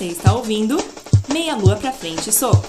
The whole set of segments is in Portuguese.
Você está ouvindo Meia Lua pra Frente Soco.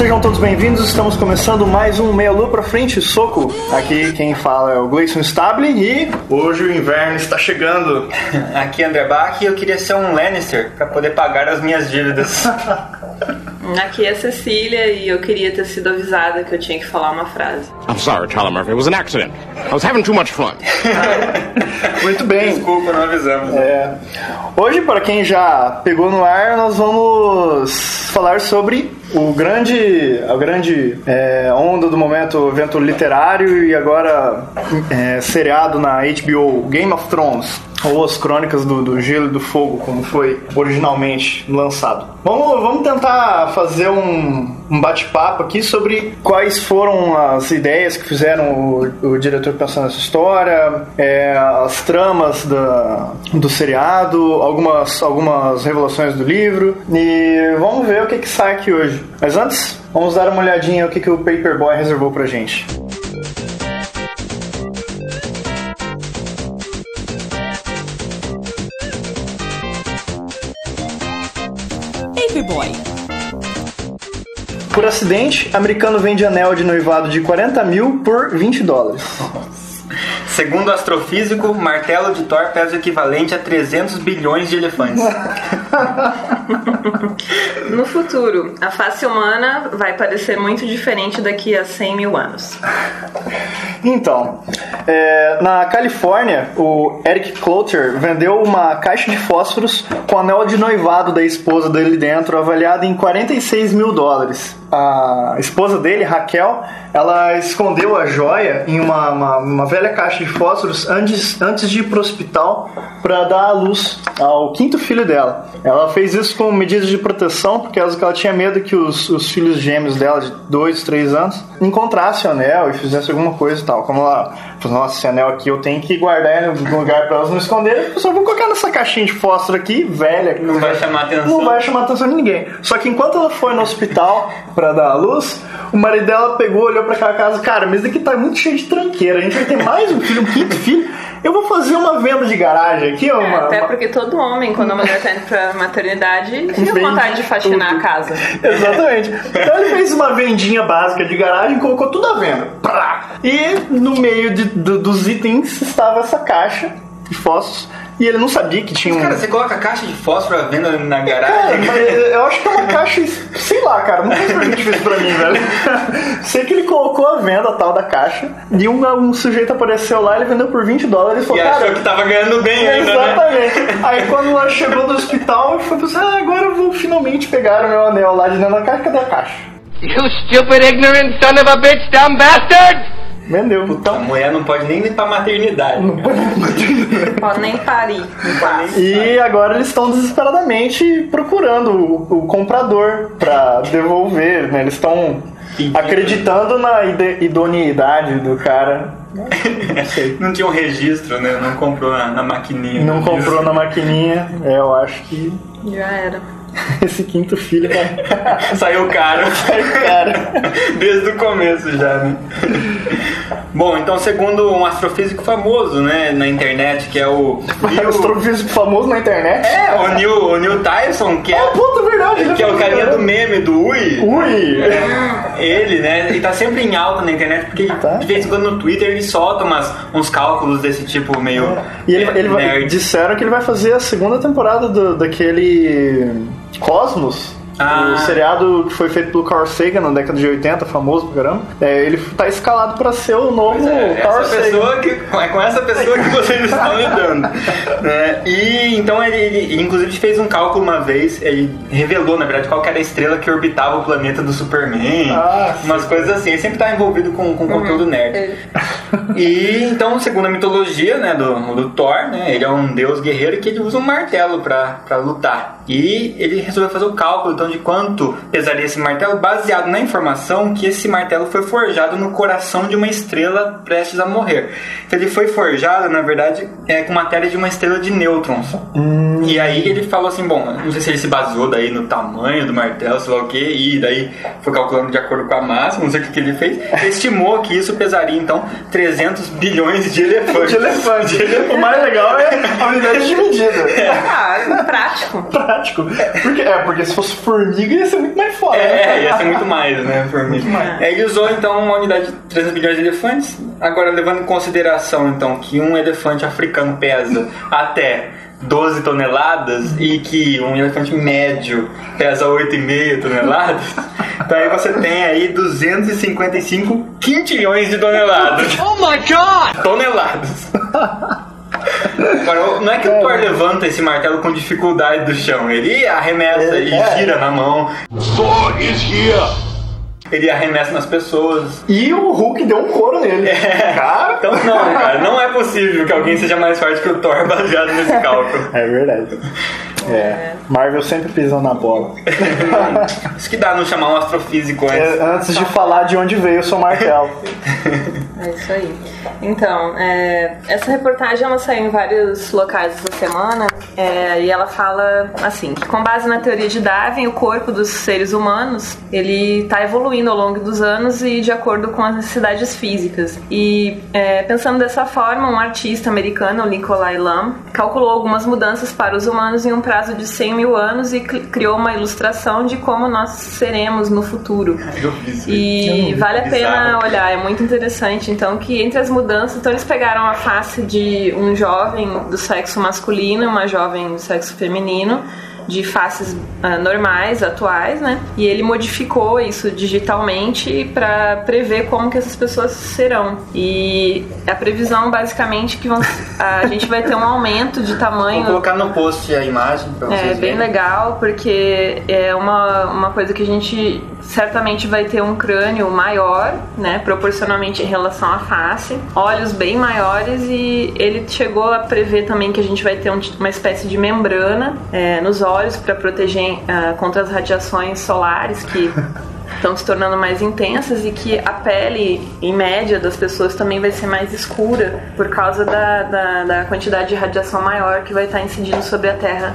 Sejam todos bem-vindos, estamos começando mais um Meia Lua pra Frente Soco. Aqui quem fala é o Gleison Stable e hoje o inverno está chegando. Aqui é André Bach e eu queria ser um Lannister para poder pagar as minhas dívidas. Aqui é Cecília e eu queria ter sido avisada que eu tinha que falar uma frase. I'm sorry, Tyler Murphy. It was an accident. I was having too much fun. Muito bem. Desculpa, não avisamos. É, hoje, para quem já pegou no ar, nós vamos falar sobre o grande, a grande é, onda do momento, evento literário e agora é, seriado na HBO Game of Thrones. Ou as crônicas do, do Gelo e do Fogo, como foi originalmente lançado. Vamos, vamos tentar fazer um, um bate-papo aqui sobre quais foram as ideias que fizeram o, o diretor pensar nessa história, é, as tramas da, do seriado, algumas, algumas revelações do livro. E vamos ver o que, que sai aqui hoje. Mas antes, vamos dar uma olhadinha no que, que o Paperboy reservou pra gente. Por acidente, americano vende anel de noivado de 40 mil por 20 dólares. Segundo o astrofísico, martelo de Thor pesa o equivalente a 300 bilhões de elefantes. No futuro, a face humana vai parecer muito diferente daqui a 100 mil anos. Então, é, na Califórnia, o Eric Cloutier vendeu uma caixa de fósforos com anel de noivado da esposa dele dentro, avaliada em 46 mil dólares. A esposa dele, Raquel, ela escondeu a joia em uma, uma, uma velha caixa de fósforos antes, antes de ir pro hospital para dar à luz ao quinto filho dela. Ela fez isso com medidas de proteção, porque ela, tinha medo que os, os filhos gêmeos dela, de 2, 3 anos, encontrassem o anel e fizessem alguma coisa e tal. Como ela nossa, esse anel aqui eu tenho que guardar em algum lugar para elas não esconderem, eu só vou colocar nessa caixinha de fósforo aqui, velha. Não vai chamar atenção. Não vai chamar atenção de ninguém. Só que enquanto ela foi no hospital para dar a luz, o marido dela pegou, olhou para aquela casa, cara, mas daqui tá muito cheio de tranqueira, a gente vai ter mais um filho, um quinto filho. Eu vou fazer uma venda de garagem aqui, ó, É, uma, até uma- porque todo homem, quando a mulher tá indo pra maternidade, fica com Vende vontade de faxinar tudo. a casa. Exatamente. Então ele fez uma vendinha básica de garagem e colocou tudo à venda. Prá! E no meio de- do- dos itens estava essa caixa de fósforos. E ele não sabia que tinha um. Cara, você coloca a caixa de fósforo à venda na Cara, garagem? mas eu acho que é uma caixa, sei lá, cara, não fez pra gente fez pra mim, velho. Sei que ele colocou a venda tal da caixa e um, um sujeito apareceu lá, ele vendeu por 20 dólares e E falou, achou cara. que tava ganhando bem ainda, né? Exatamente. Aí quando ela chegou do hospital, ele foi pensar, ah, agora eu vou finalmente pegar o meu anel lá de dentro da caixa, cadê a caixa? You stupid, ignorant son of a bitch, dumb bastard! Vendeu. Puta, a mulher não pode nem ir pra maternidade. Pode nem parir. E agora eles estão desesperadamente procurando o, o comprador pra devolver, né? Eles estão acreditando na idoneidade do cara. Não. Não tinha um registro, né? Não comprou na, na maquininha. Não comprou na maquininha. É, eu acho que Já era. esse quinto filho vai. Saiu caro. cara. Desde o começo já, né? Bom, então segundo um astrofísico famoso, né, na internet, que é o Neil, Astrofísico famoso na internet. é, o Neil, o Neil Tyson, que é, Ah, puta, verdade. que é o carinha do meme do Ui. Ui! Ele, né, ele tá sempre em alta na internet, porque Tá. de vez em quando no Twitter ele solta umas, uns cálculos desse tipo meio E ele, é, ele vai- disseram que ele vai fazer a segunda temporada do- daquele Cosmos. Ah. O seriado que foi feito pelo Carl Sagan na década de 80, famoso pra caramba. É, ele tá escalado pra ser o novo é, Carl essa Sagan. pessoa que, é com essa pessoa que vocês estão lidando. né? E então ele, ele, inclusive fez um cálculo uma vez, ele revelou, na verdade, qual que era a estrela que orbitava o planeta do Superman. Ah, umas coisas assim, ele sempre tá envolvido com, com conteúdo nerd. Ele- E então, segundo a mitologia né, do, do Thor, né, ele é um deus guerreiro que ele usa um martelo pra, pra lutar. E ele resolveu fazer o cálculo então de quanto pesaria esse martelo, baseado na informação que esse martelo foi forjado no coração de uma estrela prestes a morrer. Então ele foi forjado, na verdade, é, com matéria de uma estrela de nêutrons. E aí ele falou assim, bom, não sei se ele se baseou daí no tamanho do martelo, sei lá o que, e daí foi calculando de acordo com a massa, não sei o que, que ele fez. Ele estimou que isso pesaria então 300 bilhões de elefantes. De elefante. O mais legal é a unidade de medida. Ah, prático. Prático. Porque, é, porque se fosse formiga ia ser muito mais foda. É, né? ia ser muito mais, né? Por mim. É, Ele usou então uma unidade de 300 bilhões de elefantes. Agora, levando em consideração então que um elefante africano pesa até 12 toneladas e que um elefante médio pesa 8,5 toneladas, então aí você tem aí 255 quintilhões de toneladas. Oh my god! Toneladas. Agora, não é que o Thor levanta esse martelo com dificuldade do chão, ele arremessa e É. gira na mão, Thor is here! ele arremessa nas pessoas. E o Hulk deu um couro nele. Cara, Então não, cara, não é possível que alguém seja mais forte que o Thor baseado nesse cálculo. É verdade. É. Marvel sempre pisando na bola. Isso que dá não chamar um astrofísico antes. É, antes de falar de onde veio o seu martelo. É isso aí. Então, é, essa reportagem ela saiu em vários locais essa semana é, e ela fala assim que com base na teoria de Darwin, o corpo dos seres humanos ele está evoluindo ao longo dos anos e de acordo com as necessidades físicas. E é, pensando dessa forma, um artista americano, o Nikolai Lam, calculou algumas mudanças para os humanos em um prazo de 100 mil anos e cri- criou uma ilustração de como nós seremos no futuro. Eu. E vale a pena olhar, é muito interessante. Então, que entre as mudanças, então eles pegaram a face de um jovem do sexo masculino e uma jovem do sexo feminino, de faces ah, normais, atuais, né? E ele modificou isso digitalmente para prever como que essas pessoas serão. E a previsão, basicamente, que vão, a gente vai ter um aumento de Vou tamanho colocar no post a imagem pra vocês é bem verem. legal porque é uma, uma coisa que a gente certamente vai ter um crânio maior, né, proporcionalmente em relação à face, olhos bem maiores e ele chegou a prever também que a gente vai ter um- uma espécie de membrana é, nos olhos para proteger ah, contra as radiações solares que estão se tornando mais intensas e que a pele, em média, das pessoas também vai ser mais escura por causa da, da, da quantidade de radiação maior que vai estar incidindo sobre a Terra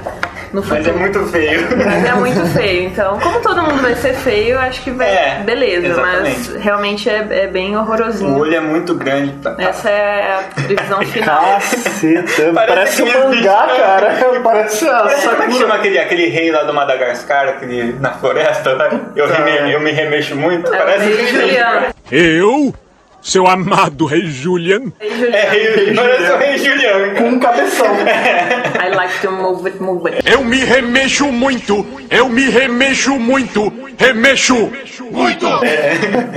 no futuro. Mas é muito feio. Mas é muito feio. Então, como todo mundo vai ser feio, acho que vai. É, beleza, mas exatamente. realmente é, é bem O horrorosinho. olho é muito grande. Tá- Essa é a previsão final. Caceta, Parece parece um aquele mangá, bicho. cara. Parece a Como é que chama Sakura. aquele, aquele rei lá do Madagascar, aquele na floresta, né? Eu, reme- eu me remexo muito. É o parece Rei Juliano. Eu, seu amado rei Julian, Rei É, Juliano. rei- parece o rei Juliano. Com um cabeção. I like to move it, move it. eu me remexo muito, eu me remexo muito, remexo muito!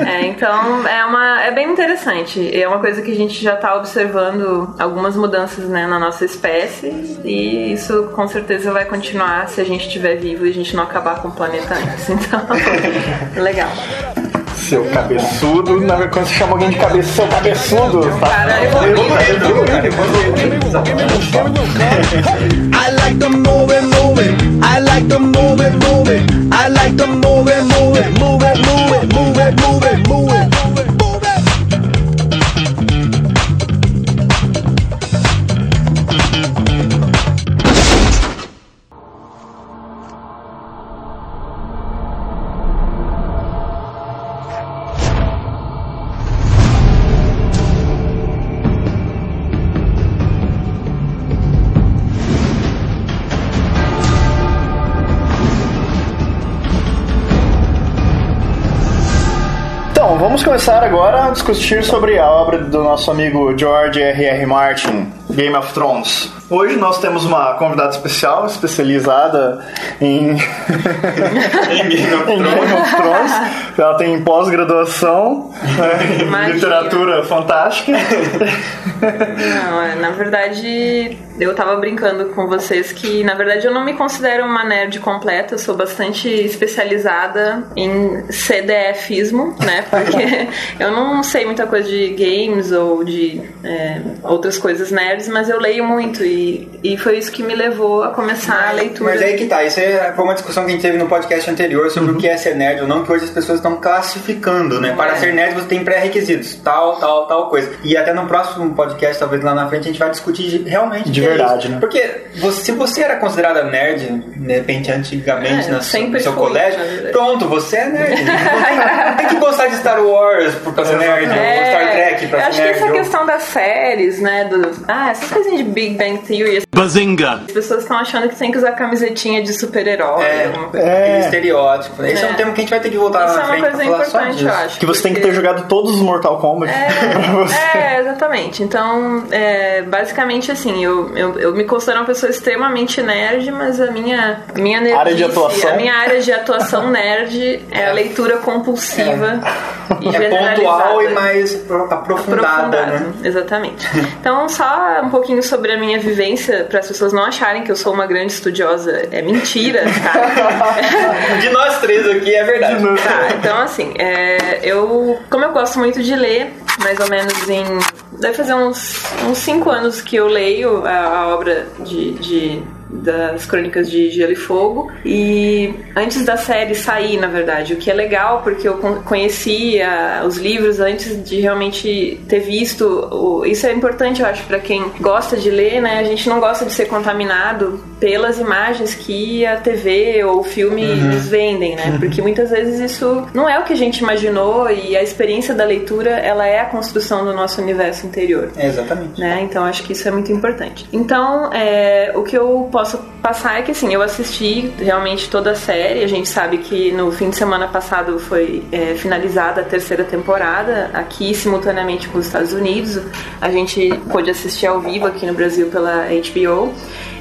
É, então é uma é bem interessante. É uma coisa que a gente já está observando algumas mudanças né, na nossa espécie e isso com certeza vai continuar se a gente estiver vivo e a gente não acabar com o planeta antes. Então, legal seu cabeçudo. Na, quando você chama alguém de cabeçudo, seu cabeçudo. Cara, eu I like the moving, moving. I like the moving, moving. I like the moving. Vamos começar agora a discutir sobre a obra do nosso amigo George R.R. Martin, Game of Thrones. Hoje nós temos uma convidada especial, especializada em, Em Game of Thrones. Ela tem pós-graduação né, em literatura fantástica. Não, é, na verdade, eu tava brincando com vocês que, na verdade, eu não me considero uma nerd completa, eu sou bastante especializada em CDFismo, né? Porque eu não sei muita coisa de games ou de é, outras coisas nerds, mas eu leio muito e, e foi isso que me levou a começar a leitura. Mas aí que tá, isso aí foi uma discussão que a gente teve no podcast anterior sobre o que é ser nerd ou não, que hoje as pessoas estão classificando, né? Para É. ser nerd você tem pré-requisitos, tal, tal, tal coisa. E até no próximo podcast, talvez lá na frente, a gente vai discutir de- realmente De que é verdade, isso. né? Porque você- se você era considerada nerd, de repente, antigamente, É, na su- sempre no seu fui, colégio, pronto, você é nerd. Não tem, que gostar de Star Wars pra ser nerd, ou Star Trek eu pra acho ser que nerd. essa ou- questão das séries, né? Do, ah, essas coisinhas de Big Bang serious Bazinga! as pessoas estão achando que tem que usar camisetinha de super-herói, É, É. estereótipo. Esse é. um É. tema que a gente vai ter que voltar Isso é na uma frente coisa pra falar só importante, eu disso. acho. Que você tem que porque- ter jogado todos os Mortal Kombat pra você. É, exatamente. Então, é, basicamente assim, eu, eu, eu me considero uma pessoa extremamente nerd, mas a minha, a minha Área de nerdice, atuação. A minha área de atuação nerd é a leitura compulsiva e É pontual e mais pro- aprofundada, né? Exatamente. Então, só um pouquinho sobre a minha vivência, para as pessoas não acharem que eu sou uma grande estudiosa. É mentira, tá? De nós três aqui é verdade. Tá, então assim, é, eu, como eu gosto muito de ler, mais ou menos em. Deve fazer uns, uns cinco anos que eu leio a, a obra de, de- das Crônicas de Gelo e Fogo. E antes da série sair, na verdade, o que é legal, porque eu con- conhecia os livros antes de realmente ter visto. isso é importante, eu acho, para quem gosta de ler, né? A gente não gosta de ser contaminado pelas imagens que a TV ou o filme nos vendem, né? Porque muitas vezes isso não é o que a gente imaginou e a experiência da leitura, ela é a construção do nosso universo interior. É, exatamente. Né? Então acho que isso é muito importante. Então, é, o que eu posso passar é que assim, eu assisti realmente toda a série. A gente sabe que no fim de semana passado foi é, finalizada a terceira temporada, aqui simultaneamente com os Estados Unidos. A gente pôde assistir ao vivo aqui no Brasil pela HBO.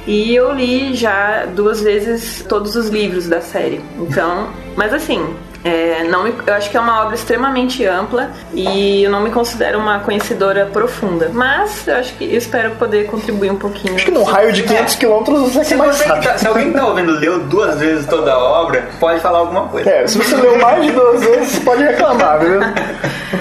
E eu li já duas vezes todos os livros da série. Então, mas assim, é, não, me- eu acho que é uma obra extremamente ampla e eu não me considero uma conhecedora profunda. Mas eu acho que eu espero poder contribuir um pouquinho. Acho que num raio de 500 quilômetros você é Se, mais que sabe. tá- se alguém que tá ouvindo leu duas vezes toda a obra, pode falar alguma coisa. É, se você leu mais de duas vezes, você pode reclamar, viu?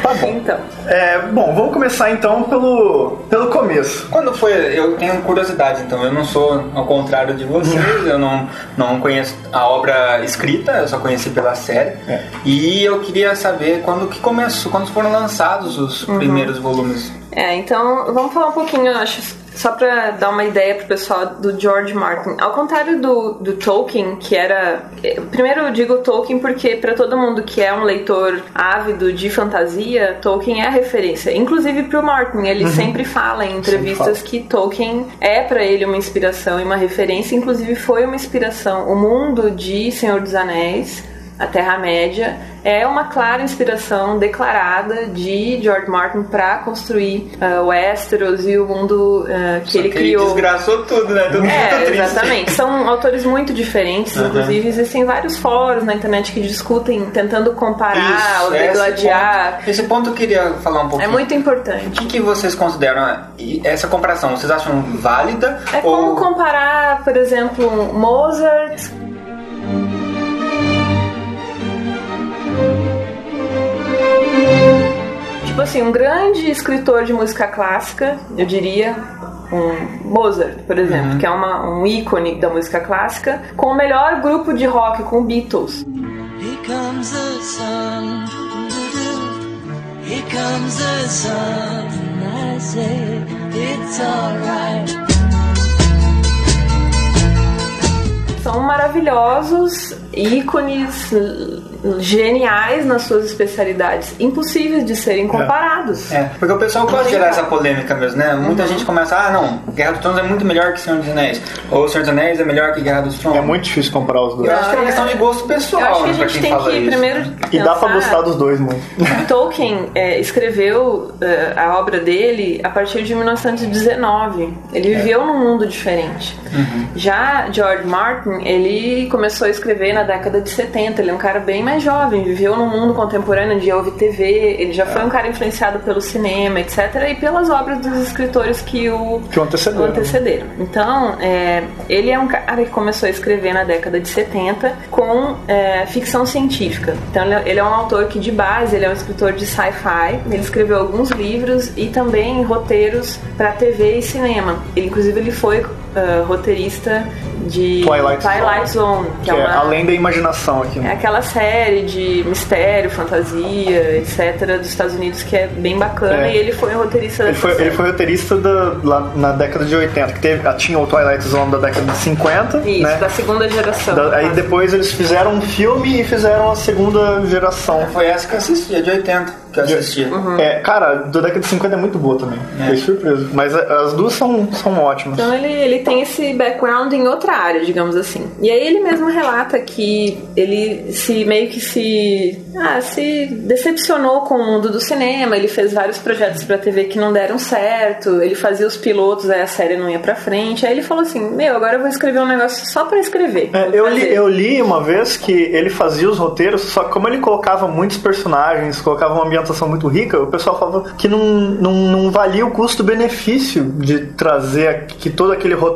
Tá bom. Então, É, bom, vamos começar então pelo, pelo começo. Quando foi, eu tenho curiosidade, então eu não sou ao contrário de vocês, eu não, não conheço a obra escrita, eu só conheci pela série. É. E eu queria saber quando que começou, quando foram lançados os primeiros volumes. é, então vamos falar um pouquinho, eu acho, só pra dar uma ideia pro pessoal do George Martin. Ao contrário do, do Tolkien, que era. eh, Primeiro eu digo Tolkien porque pra todo mundo que é um leitor ávido de fantasia, Tolkien é a referência. Inclusive pro Martin, ele sempre fala em entrevistas que Tolkien é pra ele uma inspiração e uma referência, inclusive foi uma inspiração. O mundo de Senhor dos Anéis a Terra-média é uma clara inspiração declarada de George Martin para construir uh, Westeros e o mundo uh, que Só ele que criou. desgraçou tudo, né? Todo mundo tá É, exatamente. São autores muito diferentes. Inclusive, existem vários fóruns na internet que discutem, tentando comparar ou esse degladiar. ponto- Esse ponto eu queria falar um É pouquinho. muito O importante. que, que vocês consideram e essa comparação? Vocês acham válida? É como ou... comparar, por exemplo, Mozart Tipo assim, um grande escritor de música clássica, eu diria, um Mozart, por exemplo, que é uma, um ícone da música clássica, com o melhor grupo de rock, com Beatles. Here comes the sun. Here comes the sun. I say it's alright. São maravilhosos, ícones geniais nas suas especialidades, impossíveis de serem comparados. É, porque o pessoal gosta de gerar essa polêmica mesmo, né? Muita gente começa, ah, não, Guerra dos Tronos é muito melhor que Senhor dos Anéis. Ou Senhor dos Anéis é melhor que Guerra dos Tronos. É muito difícil comparar os dois. Eu acho que é uma questão de gosto pessoal, Eu acho que a né, gente quem tem fala que isso. primeiro E dá pra gostar dos dois muito. Tolkien é, escreveu é, a obra dele a partir de 1919. Ele viveu num mundo diferente. Já George Martin, ele começou a escrever na década de 70. Ele é um cara bem mais jovem, viveu no mundo contemporâneo onde houve TV, ele já foi um cara influenciado pelo cinema, etc. E pelas obras dos escritores que o, Que o antecederam. o antecederam. Então, é, ele é um cara que começou a escrever na década de 70 com é, ficção científica. Então, ele é- ele é um autor que, de base, ele é um escritor de sci-fi. Ele escreveu alguns livros e também roteiros para TV e cinema. Ele, inclusive, ele foi ah, roteirista de Twilight Zone, que, Que é, é uma, além da imaginação aqui. é né? aquela série de mistério, fantasia, etc., dos Estados Unidos que é bem bacana. É. E ele foi o roteirista Ele foi, ele foi roteirista da, lá na década de 80, que teve, tinha o Twilight Zone da década de 50, Isso, né? da segunda geração. Da- aí depois eles fizeram um filme e fizeram a segunda geração. Foi essa que eu assisti, a de 80 que eu. Uhum. É, cara, da década de 50 é muito boa também. Fiquei surpreso. Mas as duas são, são ótimas. Então ele, ele tem esse background em outra área, digamos assim. E aí ele mesmo relata que ele se meio que se ah, se decepcionou com o mundo do cinema. Ele fez vários projetos pra TV que não deram certo. Ele fazia os pilotos, aí a série não ia pra frente. Aí ele falou assim: "Meu, agora eu vou escrever um negócio só pra escrever". É, eu, li, fazer." eu li uma vez que ele fazia os roteiros, só que como ele colocava muitos personagens, colocava uma ambientação muito rica, o pessoal falava que não, não, não valia o custo-benefício de trazer aqui, todo aquele roteiro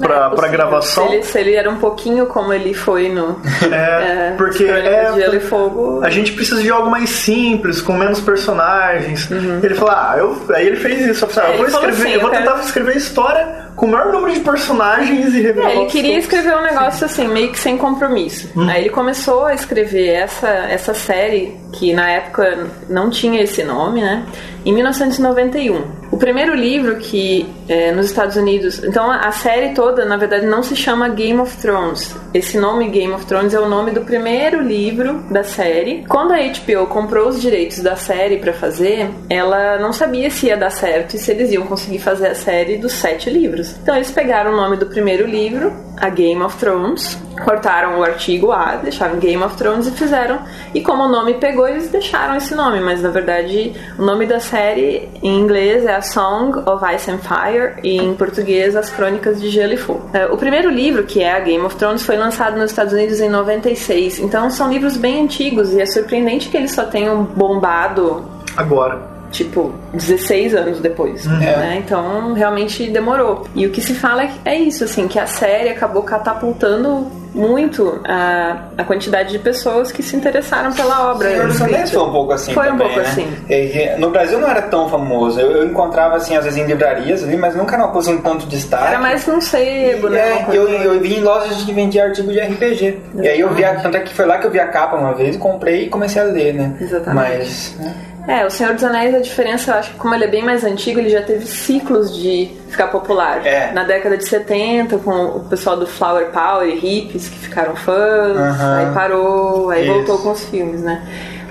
pra, É pra gravação. Se ele, se ele era um pouquinho como ele foi no É, porque Crônicas é, Gelo e Fogo. a gente precisa de algo mais simples, com menos personagens. Ele falou, ah, eu, aí ele fez isso. Eu, falei, ah, Uhum. É, eu vou escrever, assim, eu vou eu quero- tentar escrever a história com o maior número de personagens e É, revelar. ele queria escrever um negócio assim, meio que sem compromisso. Hum. Aí ele começou a escrever essa, essa série, que na época não tinha esse nome, né? Em 1991. O primeiro livro que é, nos Estados Unidos. Então a série toda, na verdade, não se chama Game of Thrones. Esse nome Game of Thrones é o nome do primeiro livro da série. Quando a HBO comprou os direitos da série pra fazer, ela não sabia se ia dar certo e se eles iam conseguir fazer a série dos sete livros. Então eles pegaram o nome do primeiro livro, a Game of Thrones, cortaram o artigo A, deixaram Game of Thrones e fizeram. E como o nome pegou, eles deixaram esse nome, mas na verdade o nome da série em inglês é a Song of Ice and Fire e em português As Crônicas de Gelo e Fogo. É, O primeiro livro, que é a Game of Thrones, foi lançado nos Estados Unidos em 96, então são livros bem antigos e é surpreendente que eles só tenham bombado Agora. Tipo, 16 anos depois, né? Então, realmente demorou. E o que se fala é, é isso, assim, que a série acabou catapultando muito a, a quantidade de pessoas que se interessaram pela obra. Senhor dos Anéis escrita. foi um pouco assim Foi um também, pouco né? assim. É, No Brasil não era tão famoso. Eu, eu encontrava, assim, às vezes em livrarias ali, mas nunca era uma coisa com tanto destaque. Era mais num sebo, E, né? é, eu, eu vi em lojas que vendia artigo de RPG. E aí eu vi, a, tanto é que foi lá que eu vi a capa uma vez, comprei e comecei a ler, né? Exatamente. Mas, né? É, o Senhor dos Anéis, a diferença, eu acho que como ele é bem mais antigo, ele já teve ciclos de ficar popular. É. Na década de 70, com o pessoal do Flower Power e hippies que ficaram fãs, aí parou, aí Isso. voltou com os filmes, né?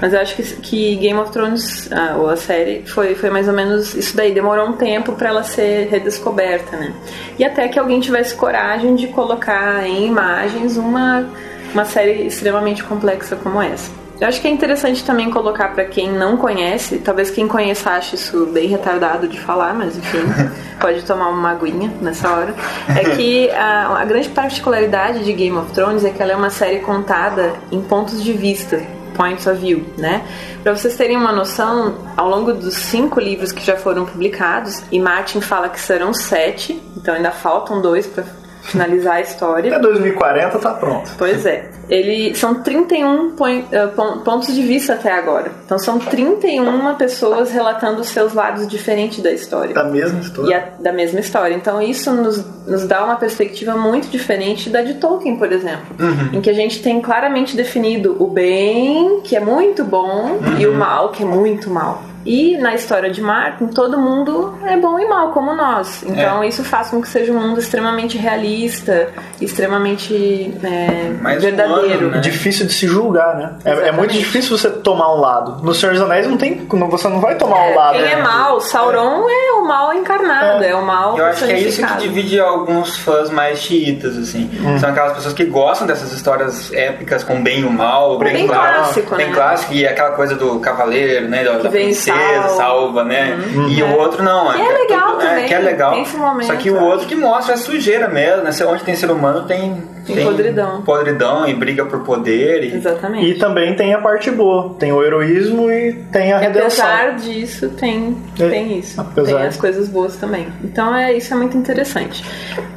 Mas eu acho que, que Game of Thrones, ah, ou a série, foi, foi mais ou menos isso daí. Demorou um tempo pra ela ser redescoberta, né? E até que alguém tivesse coragem de colocar em imagens uma, uma série extremamente complexa como essa. Eu acho que é interessante também colocar pra quem não conhece, talvez quem conheça ache isso bem retardado de falar, mas enfim, pode tomar uma aguinha nessa hora. É que a, a grande particularidade de Game of Thrones é que ela é uma série contada em pontos de vista. Points of view, né? Pra vocês terem uma noção, ao longo dos cinco livros que já foram publicados, e Martin fala que serão sete, então ainda faltam dois pra finalizar a história. Até 2040 tá pronto. Pois é. Ele, são 31 pon- eh, pon- pontos de vista até agora. Então são 31 pessoas relatando os seus lados diferentes da história. Da mesma história. a- da mesma história. Então isso nos, nos dá uma perspectiva muito diferente da de Tolkien, por exemplo. Em que a gente tem claramente definido o bem, que é muito bom, e o mal, que é muito mal. E na história de Martin, todo mundo é bom e mal, como nós. Então isso faz com que seja um mundo extremamente realista, extremamente é, Mais verdadeiro. humano, né? Difícil de se julgar, né? É, é muito difícil você tomar um lado. No Senhor dos Anéis não tem. Você não vai tomar um É, lado. quem é né? mal, Sauron é, o mal encarnado, é, o mal Eu acho que é isso que divide alguns fãs mais xiitas, assim. Hum. São aquelas pessoas que gostam dessas histórias épicas com bem e o mal, Bem bem clássico, bem né? clássico, e aquela coisa do cavaleiro, né? Da, da vem e princesa, salva. né? E o outro não. Que é legal também, que é legal. tem Só que o outro que mostra a sujeira mesmo, né? Onde tem ser humano tem Tem podridão. podridão e briga por poder. E... Exatamente. E também tem a parte boa. Tem o heroísmo e tem a E redenção. apesar disso, tem, É, tem isso. apesar. Tem as coisas boas também. Então é, isso é muito interessante.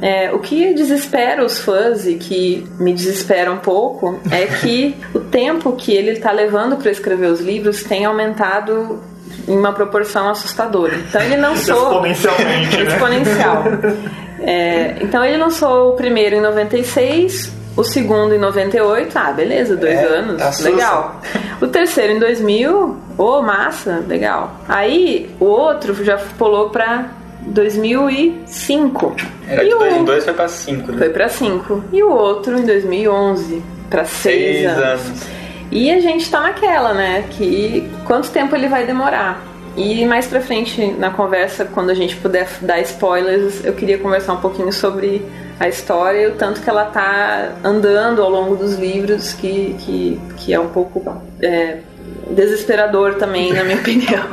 É, o que desespera os fãs e que me desespera um pouco é que o tempo que ele está levando para escrever os livros tem aumentado em uma proporção assustadora. Então ele lançou. Exponencialmente, né? Exponencial. É, então ele lançou o primeiro em 96, o segundo em 98. Ah, beleza, dois É, anos. assusta. Legal. O terceiro em 2000. Ô, massa, legal. Aí o outro já pulou pra 2005. Era e de o 2 em 2 foi pra 5, né? foi pra 5. E o outro em 2011 pra 6 Seis anos. anos. E a gente tá naquela, né? Que quanto tempo ele vai demorar? E mais pra frente na conversa, quando a gente puder dar spoilers, eu queria conversar um pouquinho sobre a história e o tanto que ela tá andando ao longo dos livros, que, que, que é um pouco é, desesperador também, na minha opinião.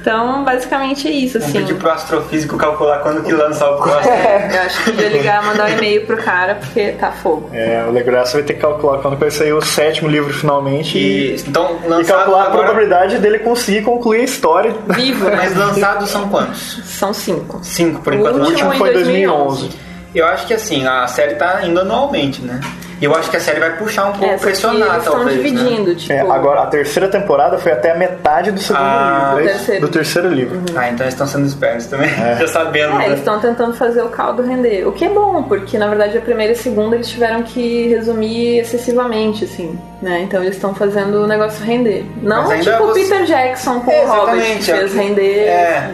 Então, basicamente é isso, assim. pedir pro astrofísico calcular quando que lança o próximo. Eu acho que podia ligar, mandar um e-mail pro cara, porque tá fogo. É, o Legraça vai ter que calcular quando vai sair o sétimo livro finalmente e, E, então, e calcular a agora... probabilidade dele conseguir concluir a história. Vivo, né? Mas lançados são quantos? São cinco. Cinco, por O enquanto. O último em foi em 2011. 2011. Eu acho que assim, a série tá indo anualmente, né? E eu acho que a série vai puxar um pouco, É, só que pressionar eles estão talvez, né? dividindo, tipo... É, agora, a terceira temporada foi até a metade do segundo Ah, livro. é terceiro. Do terceiro livro. Ah, então eles estão sendo espertos também. Já sabendo. É, né? eles estão tentando fazer o caldo render. O que é bom, porque na verdade a primeira e a segunda eles tiveram que resumir excessivamente, assim, né? Então eles estão fazendo o negócio render. Não tipo o você- Peter Jackson com É, o Hobbit, que exatamente, fez é. render É.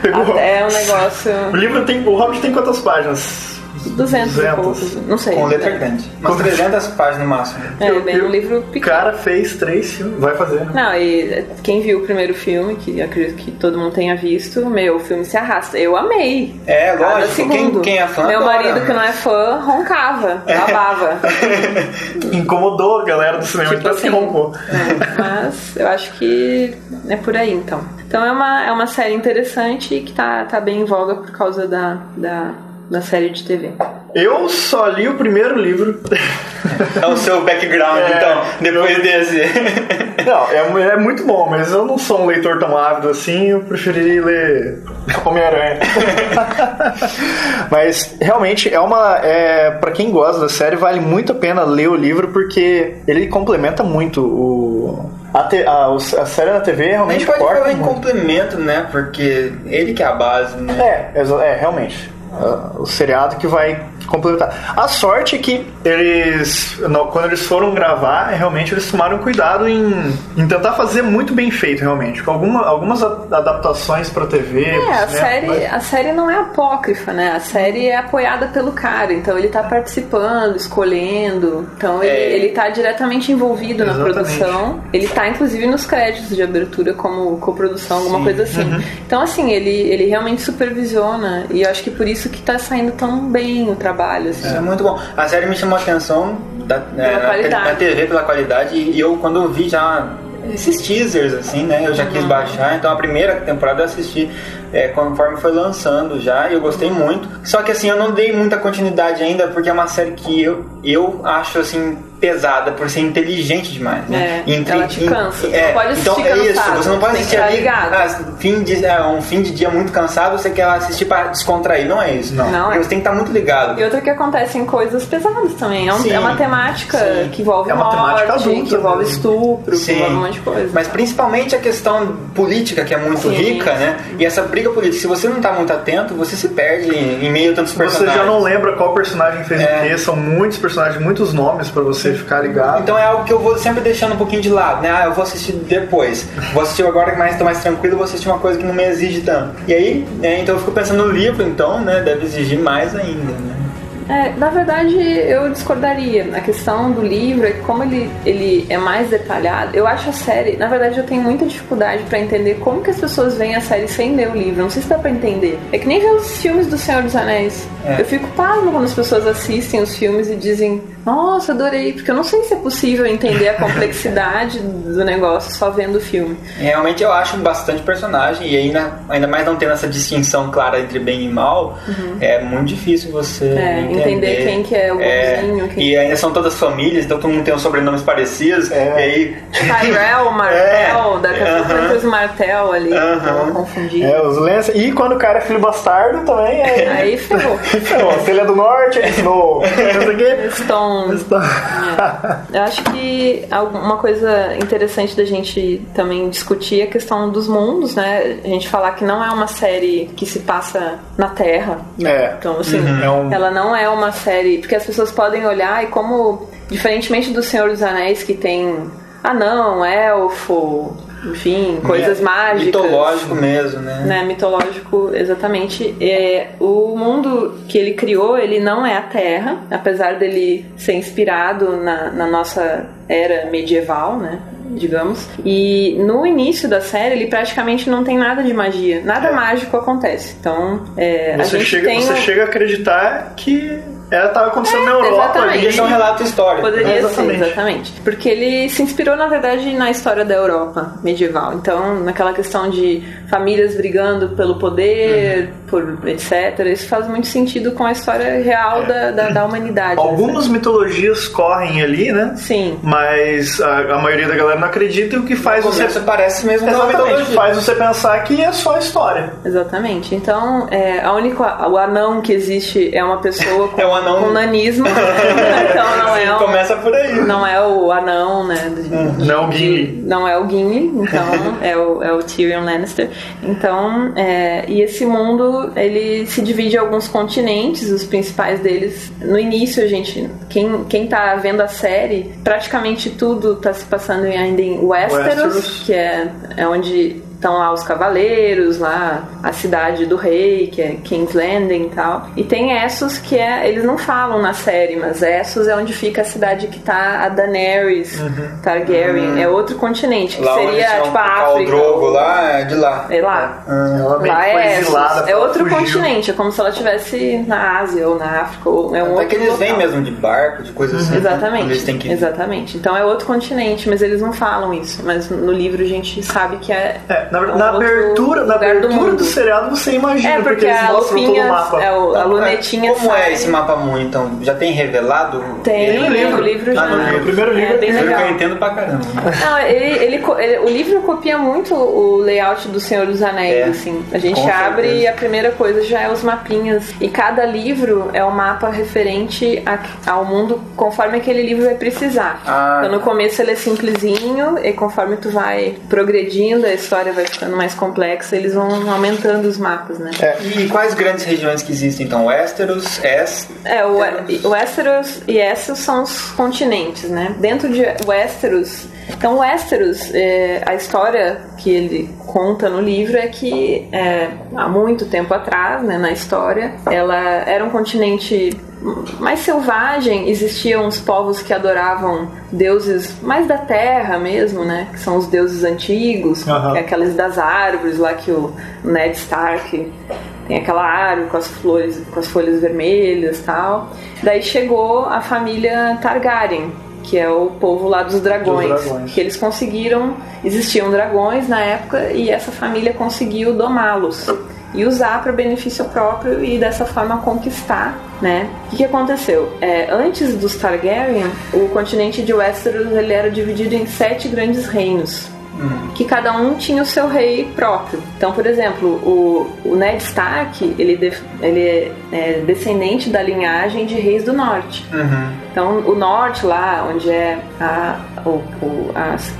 Pegou- até o negócio O livro tem. O Hobbit tem quantas páginas? 200 e 200. poucos, não sei. Com letra grande. Umas 300 páginas no máximo. É, bem um livro O pequeno. cara fez três filmes. Vai fazer, né? Não, e quem viu o primeiro filme, que acredito que todo mundo tenha visto, meu, o filme se arrasta. Eu amei. É, lógico. Quem, segundo. quem é fã Meu adora. marido que não é fã roncava, babava. Incomodou a galera do cinema, Tipo tanto que assim. roncou. É, mas eu acho que é por aí então. Então é uma, é uma série interessante e que tá, tá bem em voga por causa da, da, da série de TV. Eu só li o primeiro livro. É o seu background, É. então, depois desse. Não, é, é muito bom, mas eu não sou um leitor tão ávido assim, eu preferiria ler Homem-Aranha. mas realmente é uma. É, para quem gosta da série, vale muito a pena ler o livro porque ele complementa muito o. A, te- a, a série na TV A realmente gente pode falar em complemento, né? Porque ele que é a base, né? É, é, realmente. Ah, O seriado que vai complementar. A sorte é que eles, quando eles foram gravar, realmente eles tomaram cuidado em, em tentar fazer muito bem feito, realmente. Com alguma, algumas a- adaptações pra TV. É, pro a cinema, série, mas- a série não é apócrifa, né? A série é apoiada pelo cara, então ele tá participando, escolhendo. Então ele, É. ele tá diretamente envolvido na Exatamente. produção. Ele tá inclusive nos créditos de abertura como coprodução, alguma coisa assim. Uhum. Então assim, ele, ele realmente supervisiona e eu acho que por isso que tá saindo tão bem o trabalho, assim. Isso é muito bom. A série me chamou a atenção da, é, na, na TV pela qualidade e eu, quando eu vi já esses teasers, assim, né? Eu já quis Uhum. baixar, então a primeira temporada eu assisti é, conforme foi lançando já e eu gostei muito. Só que assim, eu não dei muita continuidade ainda porque é uma série que eu, eu acho assim pesada por ser inteligente demais, né? É, ela te cansa. Você não pode assistir então é isso, você não pode assistir estar ali, ligado. ah, fim de, é, um fim de dia muito cansado, você quer assistir pra descontrair, não é isso. Não. Não, Porque é. você tem que estar muito ligado. E outra que acontece em coisas pesadas também. É, um- Sim. é uma temática Sim. que envolve É uma temática morte, adulta que envolve mesmo. estupro, que envolve um monte de coisa. Mas principalmente a questão política, que é muito Sim. rica, né? E essa briga política, se você não tá muito atento, você se perde em, em meio a tantos Você personagens. já não lembra qual personagem fez É. o quê, são muitos personagens, muitos nomes pra você ficar ligado. Então é algo que eu vou sempre deixando um pouquinho de lado, né? Ah, eu vou assistir depois. Vou assistir agora que mais tô mais tranquilo, vou assistir uma coisa que não me exige tanto. E aí, né, então eu fico pensando no livro, então, né? Deve exigir mais ainda, né? É, na verdade, eu discordaria. A questão do livro é como ele, ele é mais detalhado, eu acho a série. Na verdade, eu tenho muita dificuldade pra entender como que as pessoas veem a série sem ler o livro. Não sei se dá pra entender. É que nem ver os filmes do Senhor dos Anéis. É. Eu fico pasmo quando as pessoas assistem os filmes e dizem, nossa, adorei, porque eu não sei se é possível entender a complexidade do negócio só vendo o filme. Realmente eu acho bastante personagem e ainda, ainda mais não tendo essa distinção clara entre bem e mal, é muito difícil você Uhum. É, entender. entender quem que é o bonzinho, quem- E ainda são todas famílias, então todo mundo tem os sobrenomes parecidos. É. E aí. Tyrell, Martel, É, daqui a pouco os Martel ali, Aham. vou confundir. É, os Lance. E quando o cara é filho bastardo também é. Aí ferrou. Então, se ele é do norte, ele Snow. Quê. Stone. É. Eu acho que uma coisa interessante da gente também discutir é a questão dos mundos, né? A gente falar que não é uma série que se passa na Terra. É. Então, assim, É um- ela não é uma série. Porque as pessoas podem olhar e como, diferentemente do Senhor dos Anéis, que tem anão, elfo, enfim, coisas É, mágicas Mitológico mesmo, né? né, mitológico, exatamente. É, o mundo que ele criou, ele não é a Terra, apesar dele ser inspirado na, na nossa era medieval, né? Digamos. E no início da série, ele praticamente não tem nada de magia. Nada mágico acontece. Então, é, a Você, gente chega, tem. você um- chega a acreditar que ela estava acontecendo na Europa exatamente. Esse é um relato histórico. Poderia É, ser, exatamente. exatamente. Porque ele se inspirou, na verdade, na história da Europa medieval. Então, naquela questão de famílias brigando pelo poder, por etc. Isso faz muito sentido com a história real da, da, da humanidade. Algumas mitologias correm ali, né? Sim. Mas a, a maioria da galera não acredita e o que faz No você. parece mesmo uma Exatamente, mitologia. faz você pensar que é só história. Exatamente. Então, é, a única, o anão que existe é uma pessoa com, É um anão- com nanismo. então, não é, um, Começa por aí. não é o anão, né? de- Não o Gimli. Não é o Gimli, então é o, é o Tyrion Lannister. Então, é, e esse mundo ele se divide em alguns continentes, os principais deles. No início, a gente, quem, quem tá vendo a série, praticamente tudo tá se passando em- ainda em Westeros, Westeros. que é, é onde estão lá os cavaleiros, lá a cidade do rei, que é King's Landing e tal. E tem Essos que é, eles não falam na série, mas Essos é onde fica a cidade que tá a Daenerys Targaryen, é outro continente, que Lá onde seria tinha tipo a o África. Drogo lá, é de lá. É lá. Ela meio Lá é Essos. É outro fugiu. continente, é como se ela estivesse na Ásia ou na África, ou é um Até outro que eles vêm local. mesmo de barco, de coisas assim. Quando Exatamente. eles têm que Exatamente. Então é outro continente, mas eles não falam isso. Mas no livro a gente sabe que é. É, na, na abertura, na do abertura mundo. do, seriado você imagina, É, porque eles a mostram todo o mapa. é, o- a lunetinha Como sai. é esse mapa mundo, então? Já tem revelado? Tem, Tem no livro. o livro já. Ah, no livro. O primeiro livro é bem Eu legal. entendo pra caramba. Não, ele, ele ele- o livro copia muito o layout do Senhor dos Anéis, É, assim. A gente com abre certeza. e a primeira coisa já é os mapinhas. E cada livro é um mapa referente a- ao mundo conforme aquele livro vai precisar. Ah. Então no começo ele é simplesinho e conforme tu vai progredindo, a história vai ficando mais complexa, eles vão aumentando os mapas, né? E quais grandes regiões que existem, então? Westeros, Est... É, o o Westeros e Essos são os continentes, né? Dentro de Westeros, então Westeros, é, a história que ele conta no livro é que é, há muito tempo atrás, né, na história, ela era um continente mais selvagem, existiam os povos que adoravam deuses mais da terra mesmo, né? Que são os deuses antigos, é aqueles das árvores lá que o Ned Stark tem aquela árvore com as flores, com as folhas vermelhas, tal. Daí chegou a família Targaryen, que é o povo lá dos dragões, Dos dragões. que eles conseguiram, existiam dragões na época e essa família conseguiu domá-los e usar para benefício próprio e dessa forma conquistar, né? O que, que aconteceu? É, antes dos Targaryen, o continente de Westeros ele era dividido em sete grandes reinos que cada um tinha o seu rei próprio. Então, por exemplo, o, o Ned Stark, ele, def- ele é, é descendente da linhagem de reis do norte. Então, o norte lá, onde é a- o, o,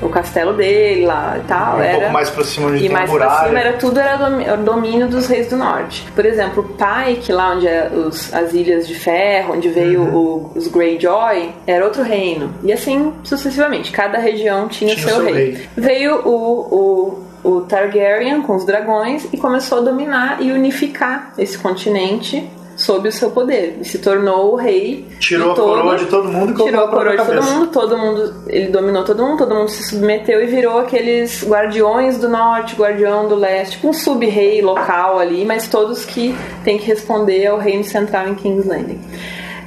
o castelo dele lá e tal, Um era... pouco mais pra cima onde E mais muralha. pra cima era tudo era domínio dos reis do norte. Por exemplo, Pike, lá onde é os, as Ilhas de Ferro, onde veio Uhum. o- os Greyjoy, era outro reino. E assim sucessivamente, cada região tinha, Tinha seu, seu rei. rei. Veio o, o, o Targaryen com os dragões e começou a dominar e unificar esse continente sob o seu poder. E se tornou o rei. Tirou de a todo- coroa de todo mundo e colocou Tirou a coroa de todo mundo, todo mundo, ele dominou todo mundo, todo mundo se submeteu e virou aqueles guardiões do norte, guardião do leste, tipo um sub-rei local ali, mas todos que têm que responder ao reino central em King's Landing.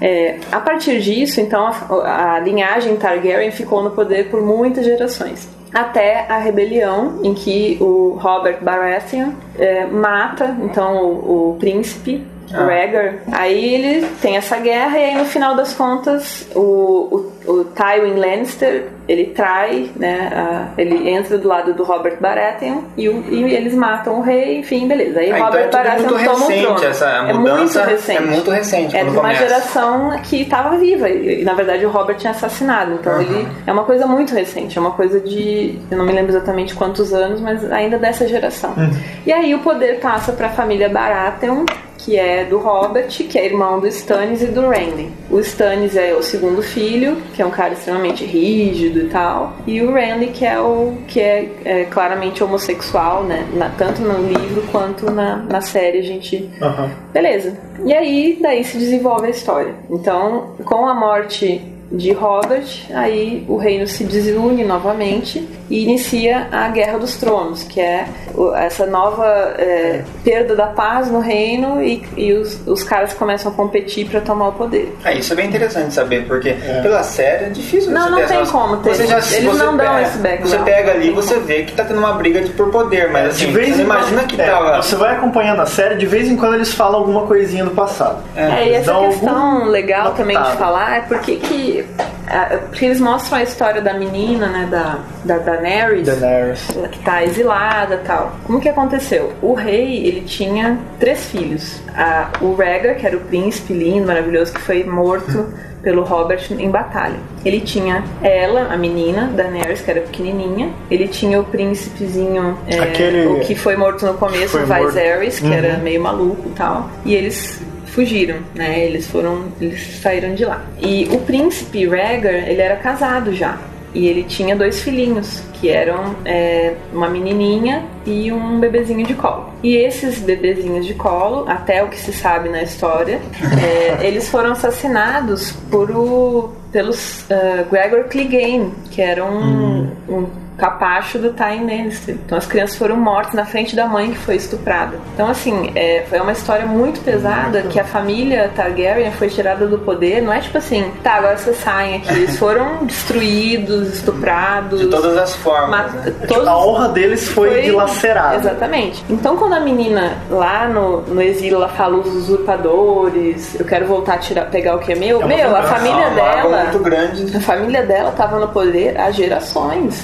É, a partir disso, então, a, a linhagem Targaryen ficou no poder por muitas gerações. Até a rebelião em que o Robert Baratheon é, mata então o, o príncipe o Rhaegar. Aí ele tem essa guerra e aí no final das contas o, o, o Tywin Lannister ele trai, né? a- ele entra do lado do Robert Baratheon e, o- e eles matam o rei, enfim, beleza. Aí Ah, então Robert é tudo Baratheon muito toma o recente, trono. essa é mudança muito recente. é muito recente É de uma começa. geração que estava viva e, na verdade o Robert tinha assassinado. Então ele é uma coisa muito recente, é uma coisa de eu não me lembro exatamente quantos anos, mas ainda dessa geração. E aí o poder passa para a família Baratheon, que é do Robert, que é irmão do Stannis e do Randy. O Stannis é o segundo filho, que é um cara extremamente rígido e tal, e o Randy que é o que é, é claramente homossexual, né? Na- tanto no livro quanto na, na série a gente Aham. Beleza. E aí, daí se desenvolve a história. Então, com a morte de Robert, aí o reino se desune novamente e inicia a Guerra dos Tronos, que é essa nova é, perda da paz no reino e, e os, os caras começam a competir para tomar o poder. É, isso é bem interessante saber, porque pela série é difícil Não, você não tem como ter. Você já, Eles você não dão pega, esse background. Você pega ali e você vê que tá tendo uma briga de, por poder, mas assim, De vez você imagina quando, que é, tava. Você vai acompanhando a série, de vez em quando eles falam alguma coisinha do passado. É, e essa questão algum legal também de falar é porque que. Ah, Porque eles mostram a história da menina, né, da, da Daenerys, Daenerys. que tá exilada e tal. Como que aconteceu? O rei, ele tinha três filhos. Ah, o Rhaegar, que era o príncipe lindo, maravilhoso, que foi morto pelo Robert em batalha. Ele tinha ela, a menina, Daenerys, que era pequenininha. Ele tinha o príncipezinho, é, Aquele- o que foi morto no começo, o morto. Viserys, que era meio maluco e tal. E eles fugiram, né? Eles foram, eles saíram de lá. E o príncipe Rhaegar, ele era casado já. E ele tinha dois filhinhos, que eram é, uma menininha e um bebezinho de colo. E esses bebezinhos de colo, até o que se sabe na história, é, eles foram assassinados por o, pelos uh, Gregor Clegane, que era um, um capacho do Tywin Lannister. Então as crianças foram mortas na frente da mãe que foi estuprada. Então assim, é, foi uma história muito pesada que a família Targaryen foi tirada do poder. Não é tipo assim, tá, agora vocês saem aqui. Eles foram destruídos, estuprados. De todas as formas. ma- né? todos- A honra deles foi, dilacerada. Exatamente. Então, quando a menina lá no, no exílio ela fala os usurpadores, eu quero voltar a tirar, pegar o que é meu, É meu, a família mágoa dela. muito grande. A família dela estava no poder há gerações.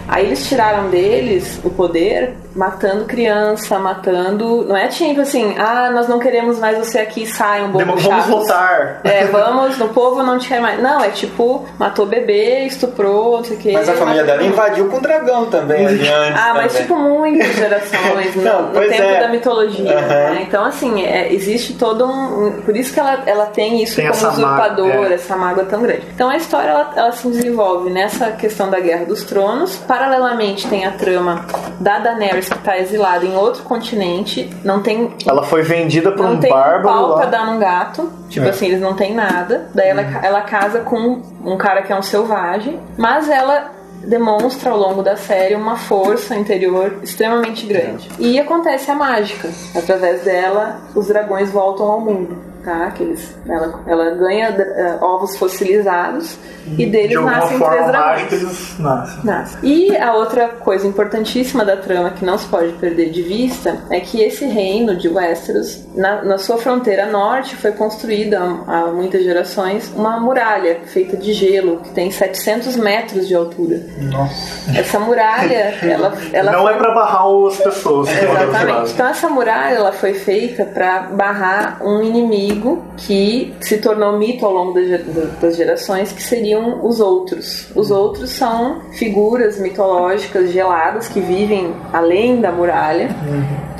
Aí eles tiraram deles o poder matando criança, matando. Não é tipo assim, ah, nós não queremos mais você aqui, saiam, Demo- bobos Vamos chatos. voltar. É, vamos, no povo não te quer mais. Não, é tipo, matou bebê, estuprou, não sei o quê. Mas a família matou- dela invadiu com o dragão também ali antes. ah, mas também. tipo muitas gerações no, Não, no tempo é. da mitologia. Aham. né? Então, assim, é, existe todo um. um- Por isso que ela, ela tem isso Tem como essa é. essa mágoa tão grande. Então a história ela, ela se desenvolve nessa questão da Guerra dos Tronos. Paralelamente tem a trama da Daenerys que está exilada em outro continente. Não tem Ela foi vendida por não um tem um bárbaro pau lá. pra dar num gato. Tipo É. assim, eles não têm nada. Daí ela, ela casa com um cara que é um selvagem. Mas ela demonstra ao longo da série uma força interior extremamente grande. E acontece a mágica. Através dela, os dragões voltam ao mundo. Tá? Que eles, ela, ela ganha eh, ovos fossilizados e deles de nascem três dragões. nascem. Nasce. E a outra coisa importantíssima da trama que não se pode perder de vista é que esse reino de Westeros, na, na sua fronteira norte, foi construída há, muitas gerações uma muralha feita de gelo que tem 700 metros de altura. Nossa. Essa muralha, ela, ela Não foi- é pra barrar as pessoas. Exatamente. Então essa muralha ela foi feita para barrar um inimigo que se tornou mito ao longo das ge- das gerações, que seriam os outros. Os outros são figuras mitológicas geladas que vivem além da muralha,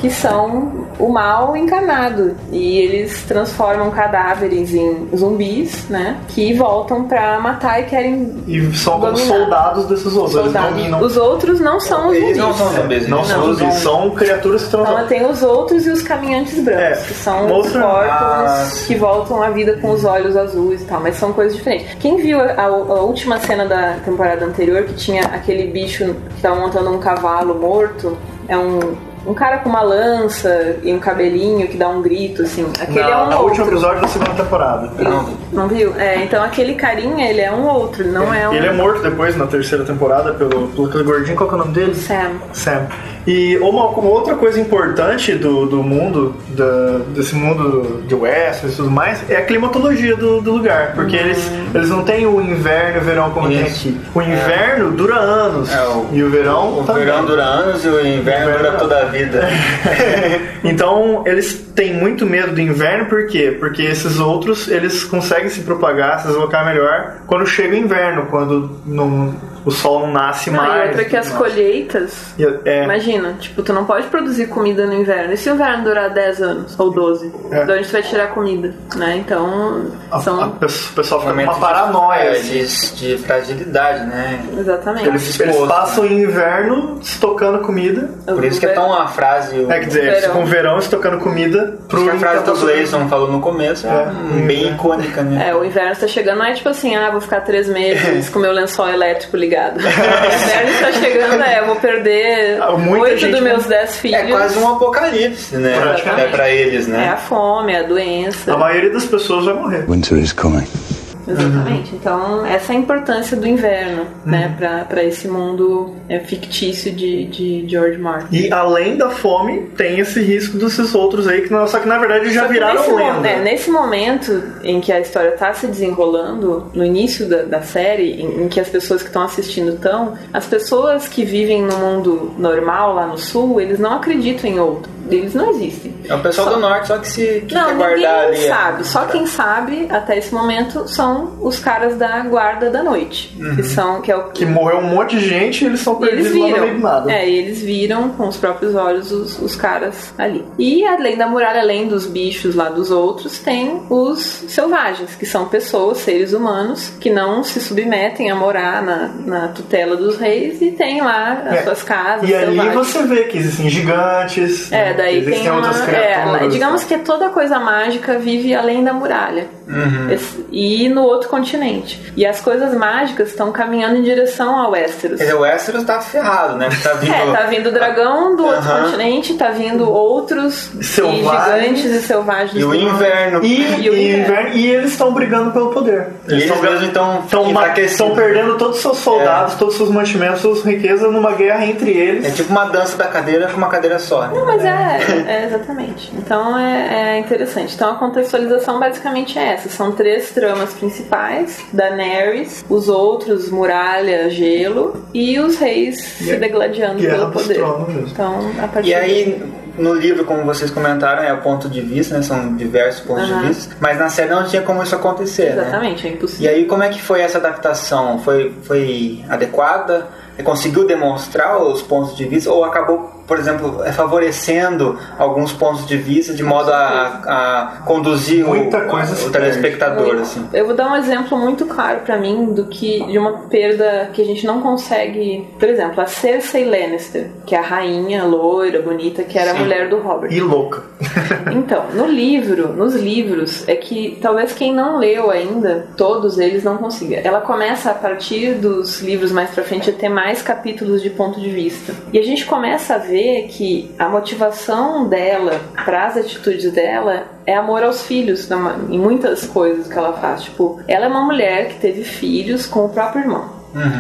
que são o mal encarnado e eles transformam cadáveres em zumbis, né? Que voltam para matar e querem E são como Dominar. soldados desses outros. Eles soldados. dominam. Os outros não são os Eles zumbis. não são zumbis. Não eles são zumbis, são criaturas que Então transformam. tem os outros e os caminhantes brancos, É, que são mostra- os corpos Ah, que voltam à vida com os olhos azuis e tal, mas são coisas diferentes. Quem viu a, a- a última cena da temporada anterior, que tinha aquele bicho que tava montando um cavalo morto, é um, um cara com uma lança e um cabelinho que dá um grito, assim. Aquele é Na, um na outro. último episódio da segunda temporada. Não, Não viu? É, então aquele carinha, ele é um outro, ele não é um... Ele é morto depois na terceira temporada pelo, pelo aquele gordinho, qual que é o nome dele? Sam. Sam. E uma, uma outra coisa importante do, do mundo, da- desse mundo de Westeros e tudo mais, é a climatologia do, do lugar. Porque eles, eles não têm o inverno e o verão como tem aqui. O inverno dura anos. É, o- e o verão O também. verão dura anos e o inverno dura toda a vida. Então eles têm muito medo do inverno, por quê? Porque esses outros eles conseguem se propagar, se deslocar melhor quando chega o inverno, quando não, o sol não nasce Não, mais. e outra que as colheitas. E- é. Imagina, tipo, tu não pode produzir comida no inverno. E se o inverno durar 10 anos ou 12? É. De onde tu vai tirar comida? Né? Então, A- são. a o pessoal fica com uma paranoia. de, é, assim. de, de fragilidade, né? Exatamente. Eles, eles exposto, passam o inverno estocando comida. Por isso que é tão a frase. o- É, quer dizer, eles Verão. ficam verão estocando comida Acho pro que a frase do. Gleison falou no começo é, bem icônica, né? É, o inverno está chegando, não é tipo assim, ah, vou ficar três meses com meu lençol elétrico ligado. O inverno está chegando, é, eu vou perder Ah, oito dos meus não- dez filhos. É quase um apocalipse, né? Praticamente. É pra eles, É né? a fome, é a doença. A maioria das pessoas vai morrer. Winter is coming. Exatamente. Então, essa é a importância do inverno, Uhum. né, pra, pra esse mundo é, fictício de, de George Martin. E além da fome, tem esse risco desses outros aí, que não, só que na verdade já viraram nesse, lenda. é, nesse momento em que a história está se desenrolando, no início da, da série, em, em que as pessoas que estão assistindo estão, as pessoas que vivem no mundo normal lá no sul, eles não acreditam em outro. Eles não existem. É o pessoal Só- do norte, só que se que Não, quer ninguém guardar ali. sabe. Só quem sabe até esse momento são os caras da guarda da noite, que são que é o Que morreu um monte de gente e eles estão e eles perdidos lá no viram. meio do nada. É, e eles viram com os próprios olhos os, os caras ali. E além da muralha, além dos bichos lá dos outros, tem os selvagens, que são pessoas, seres humanos, que não se submetem a morar na, na tutela dos reis e tem lá as É. suas casas. E ali selvagens. você vê que existem gigantes, É, daí existem tem uma, outras é, digamos que toda coisa mágica vive além da muralha. Uhum. Esse- e no outro continente. E as coisas mágicas estão caminhando em direção ao Westeros. Quer dizer, o Westeros tá ferrado, né? Tá vindo... É, tá vindo dragão do outro continente, tá vindo outros Selvagens. e gigantes e selvagens. E o do- inverno. E, E o inverno. inverno- e eles estão brigando pelo poder. Eles estão mesmos então estão perdendo todos os seus É. soldados, todos os seus mantimentos, suas riquezas numa guerra entre eles. É tipo uma dança da cadeira com uma cadeira só. né? Não, mas é, é exatamente. Então é, é interessante. Então a contextualização basicamente é essa. São três tramas principais: Daenerys, os outros, Muralha, Gelo, e os reis se degladiando pelo poder. Tronos. Então, a partir E aí, no livro, como vocês comentaram, é o ponto de vista, né? São diversos pontos Aham. de vista. Mas na série não tinha como isso acontecer, né? Exatamente, é E impossível. aí, como é que foi essa adaptação? Foi, foi adequada? Conseguiu demonstrar os pontos de vista? Ou acabou, por exemplo, é, favorecendo alguns pontos de vista de modo a, a conduzir o, Muita coisa o telespectador, assim? Eu vou dar um exemplo muito claro pra mim do que de uma perda que a gente não consegue. Por exemplo, a Cersei Lannister, que é a rainha loira, bonita, que era a Sim. mulher do Robert. E louca. Então, no livro, nos livros, é que talvez quem não leu ainda, todos eles não consiga. Ela começa a partir dos livros mais pra frente a ter mais capítulos de ponto de vista. E a gente começa a ver que a motivação dela para as atitudes dela é amor aos filhos, em muitas coisas que ela faz. Tipo, ela é uma mulher que teve filhos com o próprio irmão,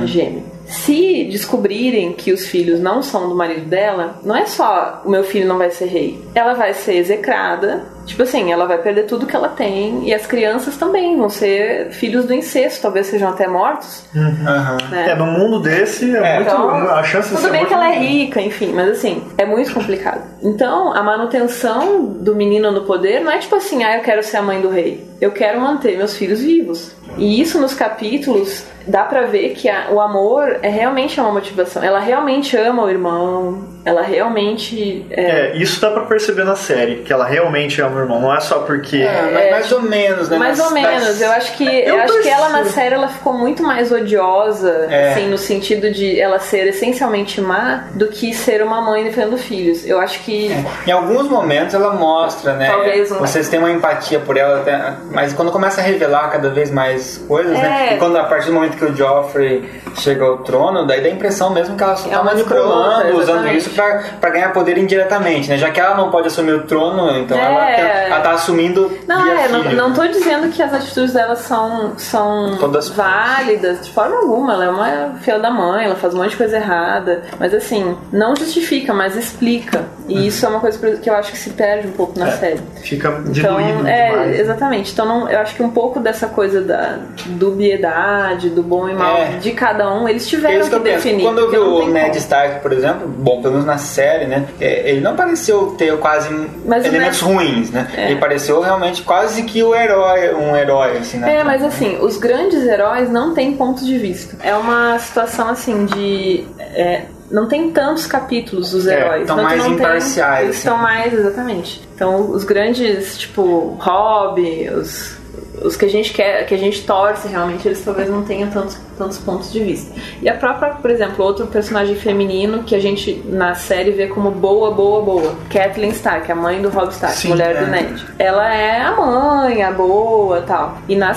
gêmeo. Se descobrirem que os filhos não são do marido dela, não é só o meu filho não vai ser rei. Ela vai ser execrada. Tipo assim, ela vai perder tudo que ela tem. E as crianças também vão ser filhos do incesto, talvez sejam até mortos. Aham. Né? É, no mundo desse é, muito. Então, a chance de tudo ser bem que ela é grande. rica, enfim, mas assim, é muito complicado. Então, a manutenção do menino no poder não é tipo assim, ah, eu quero ser a mãe do rei. Eu quero manter meus filhos vivos. E isso nos capítulos dá pra ver que a- o amor é realmente uma motivação. Ela realmente ama o irmão, ela realmente é, É, isso dá pra perceber na série, que ela realmente ama o irmão. Não é só porque. É, mas mais ou menos, né? Mais Nas- ou menos. nas- Eu acho que Eu eu, acho que ela na série ela ficou muito mais odiosa, É. assim, no sentido de ela ser essencialmente má do que ser uma mãe defendendo filhos. Eu acho que Em alguns momentos ela mostra, né? Talvez um- Vocês têm uma empatia por ela, até- mas quando começa a revelar cada vez mais coisas, né? É. E quando a partir do momento que o Joffrey chega ao trono, daí dá a impressão mesmo que ela só É tá manipulando, escrota, usando isso pra, pra ganhar poder indiretamente, né? Já que ela não pode assumir o trono, então É. ela, ela tá assumindo Não, é, não, filho. não tô dizendo que as atitudes dela são, são Todas válidas, de forma alguma. Ela é uma filha da mãe, ela faz um monte de coisa errada. Mas assim, não justifica, mas explica. E isso é uma coisa que eu acho que se perde um pouco na série. Fica Então, diluído é, demais. exatamente. Então, não- eu acho que um pouco dessa coisa da dubiedade, do bom e mal É. de cada um, eles É tiveram que que, definir. Quando eu vi não o Ned. Stark, por exemplo, bom, pelo menos na série, né? é, Ele não pareceu ter quase Mas elementos ruins, né? É. Ele pareceu realmente quase que o herói, um herói, assim, né? É, mas assim, os grandes heróis não têm ponto de vista. É uma situação assim de. é, não tem tantos capítulos dos É, heróis. tão Então, tu mais não tem- imparciais, Eles assim. estão mais, exatamente. Então, os grandes, tipo, Hobby, os, os que a gente quer, que a gente torce realmente, eles talvez não tenham tantos, tantos pontos de vista. E a própria, por exemplo, outro personagem feminino que a gente na série vê como boa, boa, boa. Kathleen Stark, a mãe do Rob Stark, Sim, mulher é. do Ned. Ela é a mãe, a boa tal. E na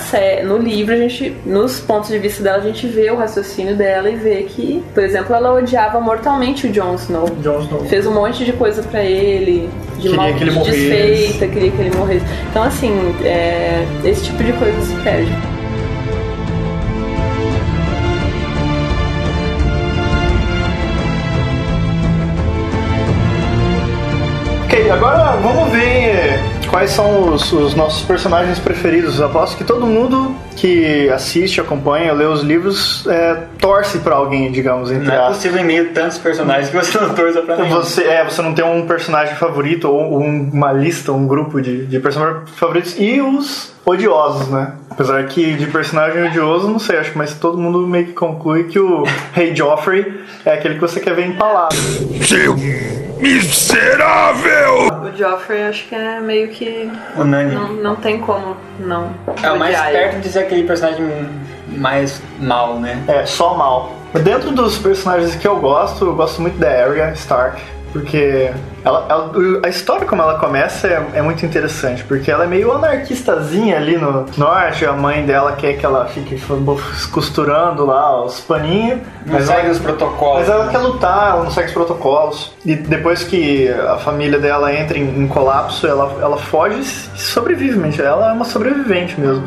no livro, a gente, nos pontos de vista dela, a gente vê o raciocínio dela e vê que, por exemplo, ela odiava mortalmente o Jon Snow. Jon Snow. Fez um monte de coisa pra ele, de Queria mal que ele de morresse. desfeita, queria que ele morresse. Então, assim, é, esse tipo de coisa se perde. Ok, agora vamos ver quais são os, os nossos personagens preferidos. Eu aposto que todo mundo que assiste, acompanha, lê os livros, é, torce pra alguém, digamos, entre Não é possível em meio a tantos personagens que você não torça pra nenhum. Você, é, você não tem um personagem favorito ou um- uma lista, um grupo de, de personagens favoritos e os odiosos, né? Apesar que de personagem odioso, não sei, acho que mas todo mundo meio que conclui que o Rei Joffrey é aquele que você quer ver empalado. Seu miserável! O Joffrey acho que é meio que. Unânime. Não, não tem como não. É o mais perto de ser aquele personagem mais mal, né? É, só mal. Dentro dos personagens que eu gosto, eu gosto muito da Arya Stark, porque ela, ela- a história como ela começa é, é muito interessante, porque ela é meio anarquistazinha ali no norte, a mãe dela quer que ela fique costurando lá os paninhos, Não mas segue ela, os protocolos. mas ela né? quer lutar, ela não segue os protocolos. E depois que a família dela entra em, em colapso, ela, ela foge e sobrevive, gente. ela é uma sobrevivente mesmo.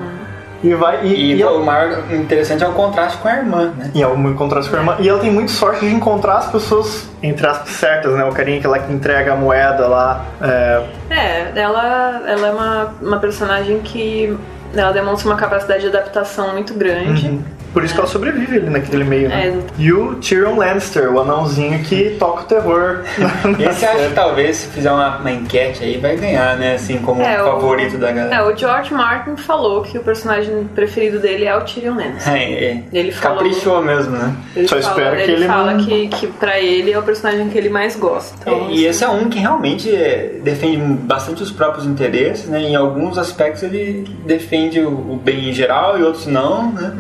E vai e, E, e ela- o maior interessante é o contraste com a irmã, né? e é um contraste com a irmã. E ela tem muito sorte de encontrar as pessoas, entre aspas, certas, né? O carinha que ela que entrega a moeda lá. É, É, ela, ela é uma, uma personagem que ela demonstra uma capacidade de adaptação muito grande. Por isso que ela sobrevive ali naquele meio, né? É. E o Tyrion Lannister, o anãozinho que toca o terror. Esse acho que talvez, se fizer uma, uma enquete aí, vai ganhar, né? Assim, como É, o- favorito da É, galera. o George Martin falou que o personagem preferido dele é o Tyrion Lannister. É, é. Ele falou- Caprichou mesmo, né? Ele Só fala, espero que ele ele fala não- que, que pra ele é o personagem que ele mais gosta. Então, e esse é um que realmente é, defende bastante os próprios interesses, né? Em alguns aspectos ele defende o, o bem em geral e outros não, né?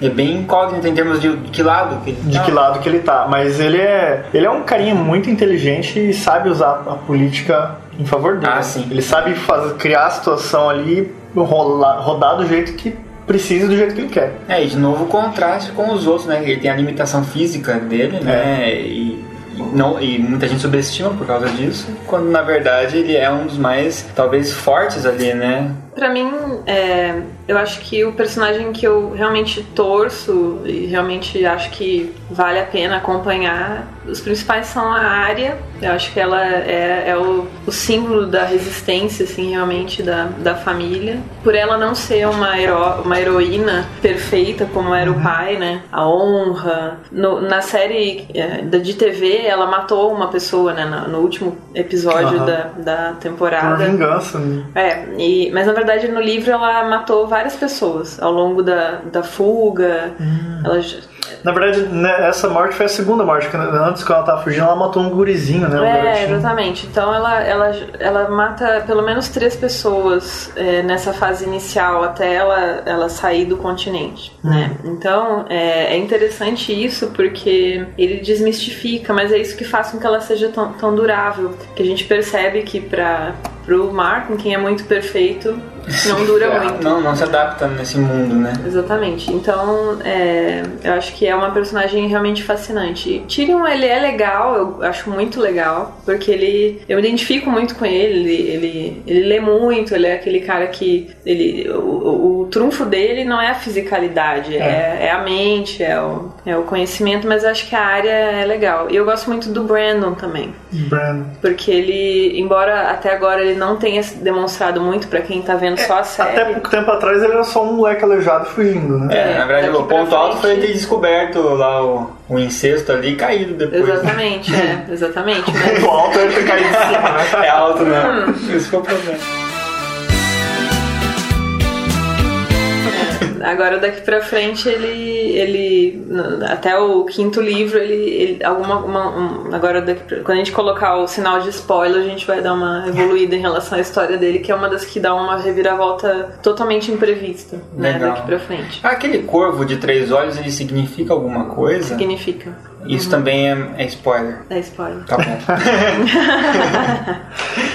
É, bem incógnito em termos de, de que lado que ele De tá. que lado que ele tá. Mas ele é. Ele é um carinha muito inteligente e sabe usar a política em favor dele. Ah, sim. Ele sabe fazer, criar a situação ali, rolar, rodar do jeito que precisa do jeito que ele quer. É, e de novo o contraste com os outros, né? Ele tem a limitação física dele, né? E, e não, e muita gente subestima por causa disso, quando na verdade ele é um dos mais, talvez, fortes ali, né? Pra mim, é, eu acho que o personagem que eu realmente torço e realmente acho que vale a pena acompanhar, os principais são a Arya. Eu acho que ela é, é o, o símbolo da resistência, assim, realmente da, da família. Por ela não ser uma, hero, uma heroína perfeita como era o pai, né? A honra. No- na série é, de TV, ela matou uma pessoa, né? No, último episódio da, da Por temporada. vingança. né? É, e, mas na verdade no livro ela matou várias pessoas ao longo da, da fuga. Ela, j- Na verdade, né, essa morte foi a segunda morte. que Antes, quando ela tava fugindo, ela matou um gurizinho, né? Um é, garotinho. exatamente. Então ela, ela, ela mata pelo menos três pessoas é, nessa fase inicial até ela, ela sair do continente, né? Então é, é interessante isso porque ele desmistifica, mas é isso que faz com que ela seja tão, tão durável. Que a gente percebe que para pro Martin, quem é muito perfeito, Não dura É, muito. Não, não se adapta nesse mundo, né? Exatamente. Então, é, eu acho que é uma personagem realmente fascinante. Tyrion, ele é legal, eu acho muito legal, porque ele, eu me identifico muito com ele, ele, ele, ele lê muito, ele é aquele cara que, ele, o, o, o trunfo dele não é a fisicalidade, é, é a mente, é o, é o conhecimento, mas eu acho que a área é legal. E eu gosto muito do Brandon também. Brandon. Porque ele, embora até agora ele não tenha demonstrado muito pra quem tá vendo só a série. Até pouco tempo atrás ele era só um moleque aleijado fugindo, né? É, na verdade, o pra ponto alto foi frente- ter descoberto lá o, o incesto ali e caído depois. né? Exatamente, é, exatamente. Mas O alto ele ter caído de cima, né? É alto, né? Hum. Esse foi o problema. Agora daqui pra frente ele, ele até o quinto livro ele, ele alguma uma- um- agora daqui pra- quando a gente colocar o sinal de spoiler a gente vai dar uma evoluída em relação à história dele que é uma das que dá uma reviravolta totalmente imprevista, né, daqui pra frente. Ah, Aquele corvo de três olhos, ele significa alguma coisa? Significa. Isso também é, é spoiler. É spoiler. Tá bom.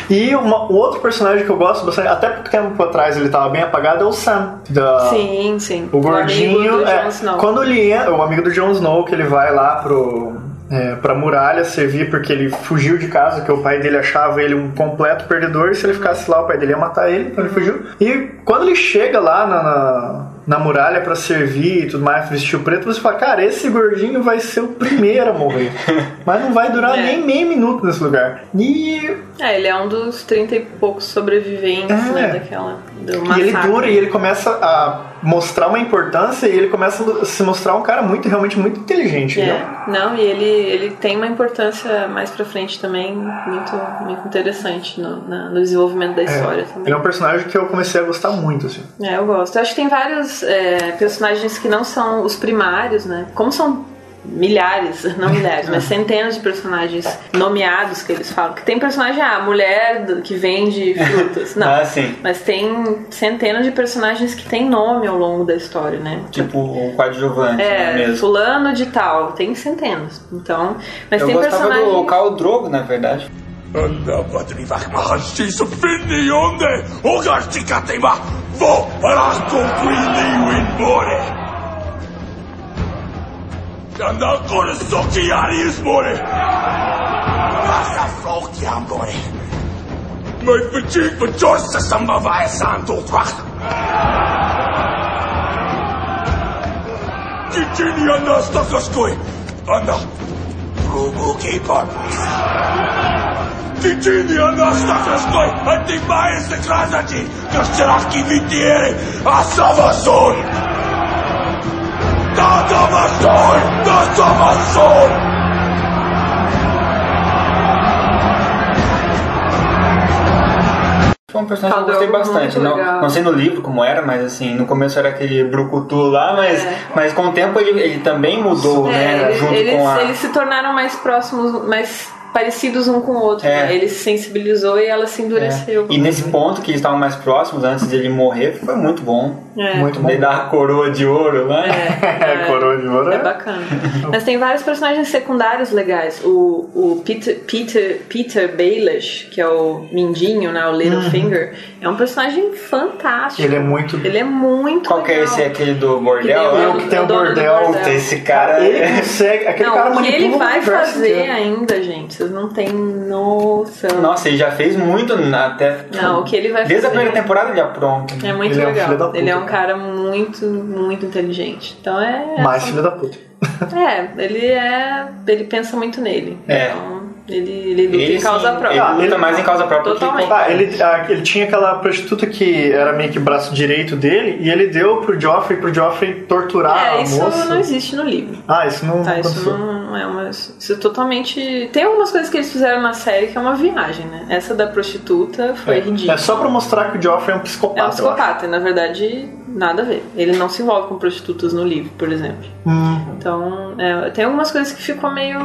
E uma- o outro personagem que eu gosto bastante, até pouco tempo atrás ele tava bem apagado, é o Sam. Da, Sim, sim. O gordinho, amigo do é, Jon Snow. quando ele entra, o amigo do Jon Snow, que ele vai lá pro, é, pra muralha servir porque ele fugiu de casa, que o pai dele achava ele um completo perdedor, e se ele ficasse lá, o pai dele ia matar ele, então ele fugiu. E quando ele chega lá na, na, na muralha pra servir e tudo mais, vestiu preto, você fala, cara, esse gordinho vai ser o primeiro a morrer. Mas não vai durar É. nem meio minuto nesse lugar. E É, ele é um dos 30 e poucos sobreviventes, É. né, daquela do E ele dura e ele começa a mostrar uma importância e ele começa a se mostrar um cara muito, realmente muito inteligente. É, não, e ele, ele tem uma importância mais pra frente também muito, muito interessante no, na- no desenvolvimento da história também. Ele é um personagem que eu comecei a gostar muito, assim. É, eu gosto. Eu acho que tem vários é, personagens que não são os primários, né? Como são milhares, não milhares, mas centenas de personagens nomeados que eles falam. Que tem personagem, ah, mulher do- que vende frutas. Não. Ah, sim. Mas tem centenas de personagens que têm nome ao longo da história, né? Tipo o coadjuvante É, mesmo. fulano de tal, tem centenas. Então, mas Eu tem gostava personagens. do Khal Drogo, na verdade. I'm not gonna suck the out of this morning! Motherfolk, ja, morning. Mein Betrieb bedeutet, dass am Beweisern durchwacht. Geht ihr nicht anders, das ist gut. Anna, Rubu, keep on, Ти ти ни нашата Христой, а ти мај се кразачи, кашчерахки ви тиери, а сава сон! Da Savasol! Foi um personagem que eu gostei bastante. Não, não sei no livro como era, mas assim, no começo era aquele brucutu lá, mas, É. mas com o tempo ele, ele também mudou, É, né? eles, junto eles, com a. eles se tornaram mais próximos, mais parecidos um com o outro. É. né? Ele se sensibilizou e ela se endureceu. É. E nesse ponto que eles estavam mais próximos antes de ele morrer, foi muito bom. É. Muito bom. Ele dá a coroa de ouro lá. É, coroa de ouro. É bacana. Mas tem vários personagens secundários legais. O, o Peter, Peter, Peter Baelish, que é o Mindinho, né? O Littlefinger, é um personagem fantástico. Ele é muito. Ele é muito Qual que é esse? Aquele do Que bordel? tem o- É o que tem o bordel, Puta, esse cara. Ele é- consegue. Aquele cara Não, o que ele vai fazer ainda, gente, vocês não têm noção. Nossa, ele já fez muito na- até. Não, o que ele vai Desde a fazer- primeira temporada ele apronta. É muito Ele é um legal. filho da puta, ele é um cara. cara muito, muito inteligente. Então é. Mais filho da puta. É, ele é. Ele pensa muito nele. É. Então, ele, ele luta Ele, em causa sim, própria. Ele luta mais em causa própria Totalmente. que Ah, ele, ah, ele tinha aquela prostituta que era meio que braço direito dele e ele deu pro Joffrey pro Joffrey torturar é, a isso moça. não existe no livro. Ah, isso não Tá, isso não, é uma. Isso é totalmente. Tem algumas coisas que eles fizeram na série que é uma viagem, né? Essa da prostituta foi ridícula. É só pra mostrar que o Joffrey é um psicopata. É um psicopata, e na verdade nada a ver. Ele não se envolve com prostitutas no livro, por exemplo. Então, é, tem algumas coisas que ficou meio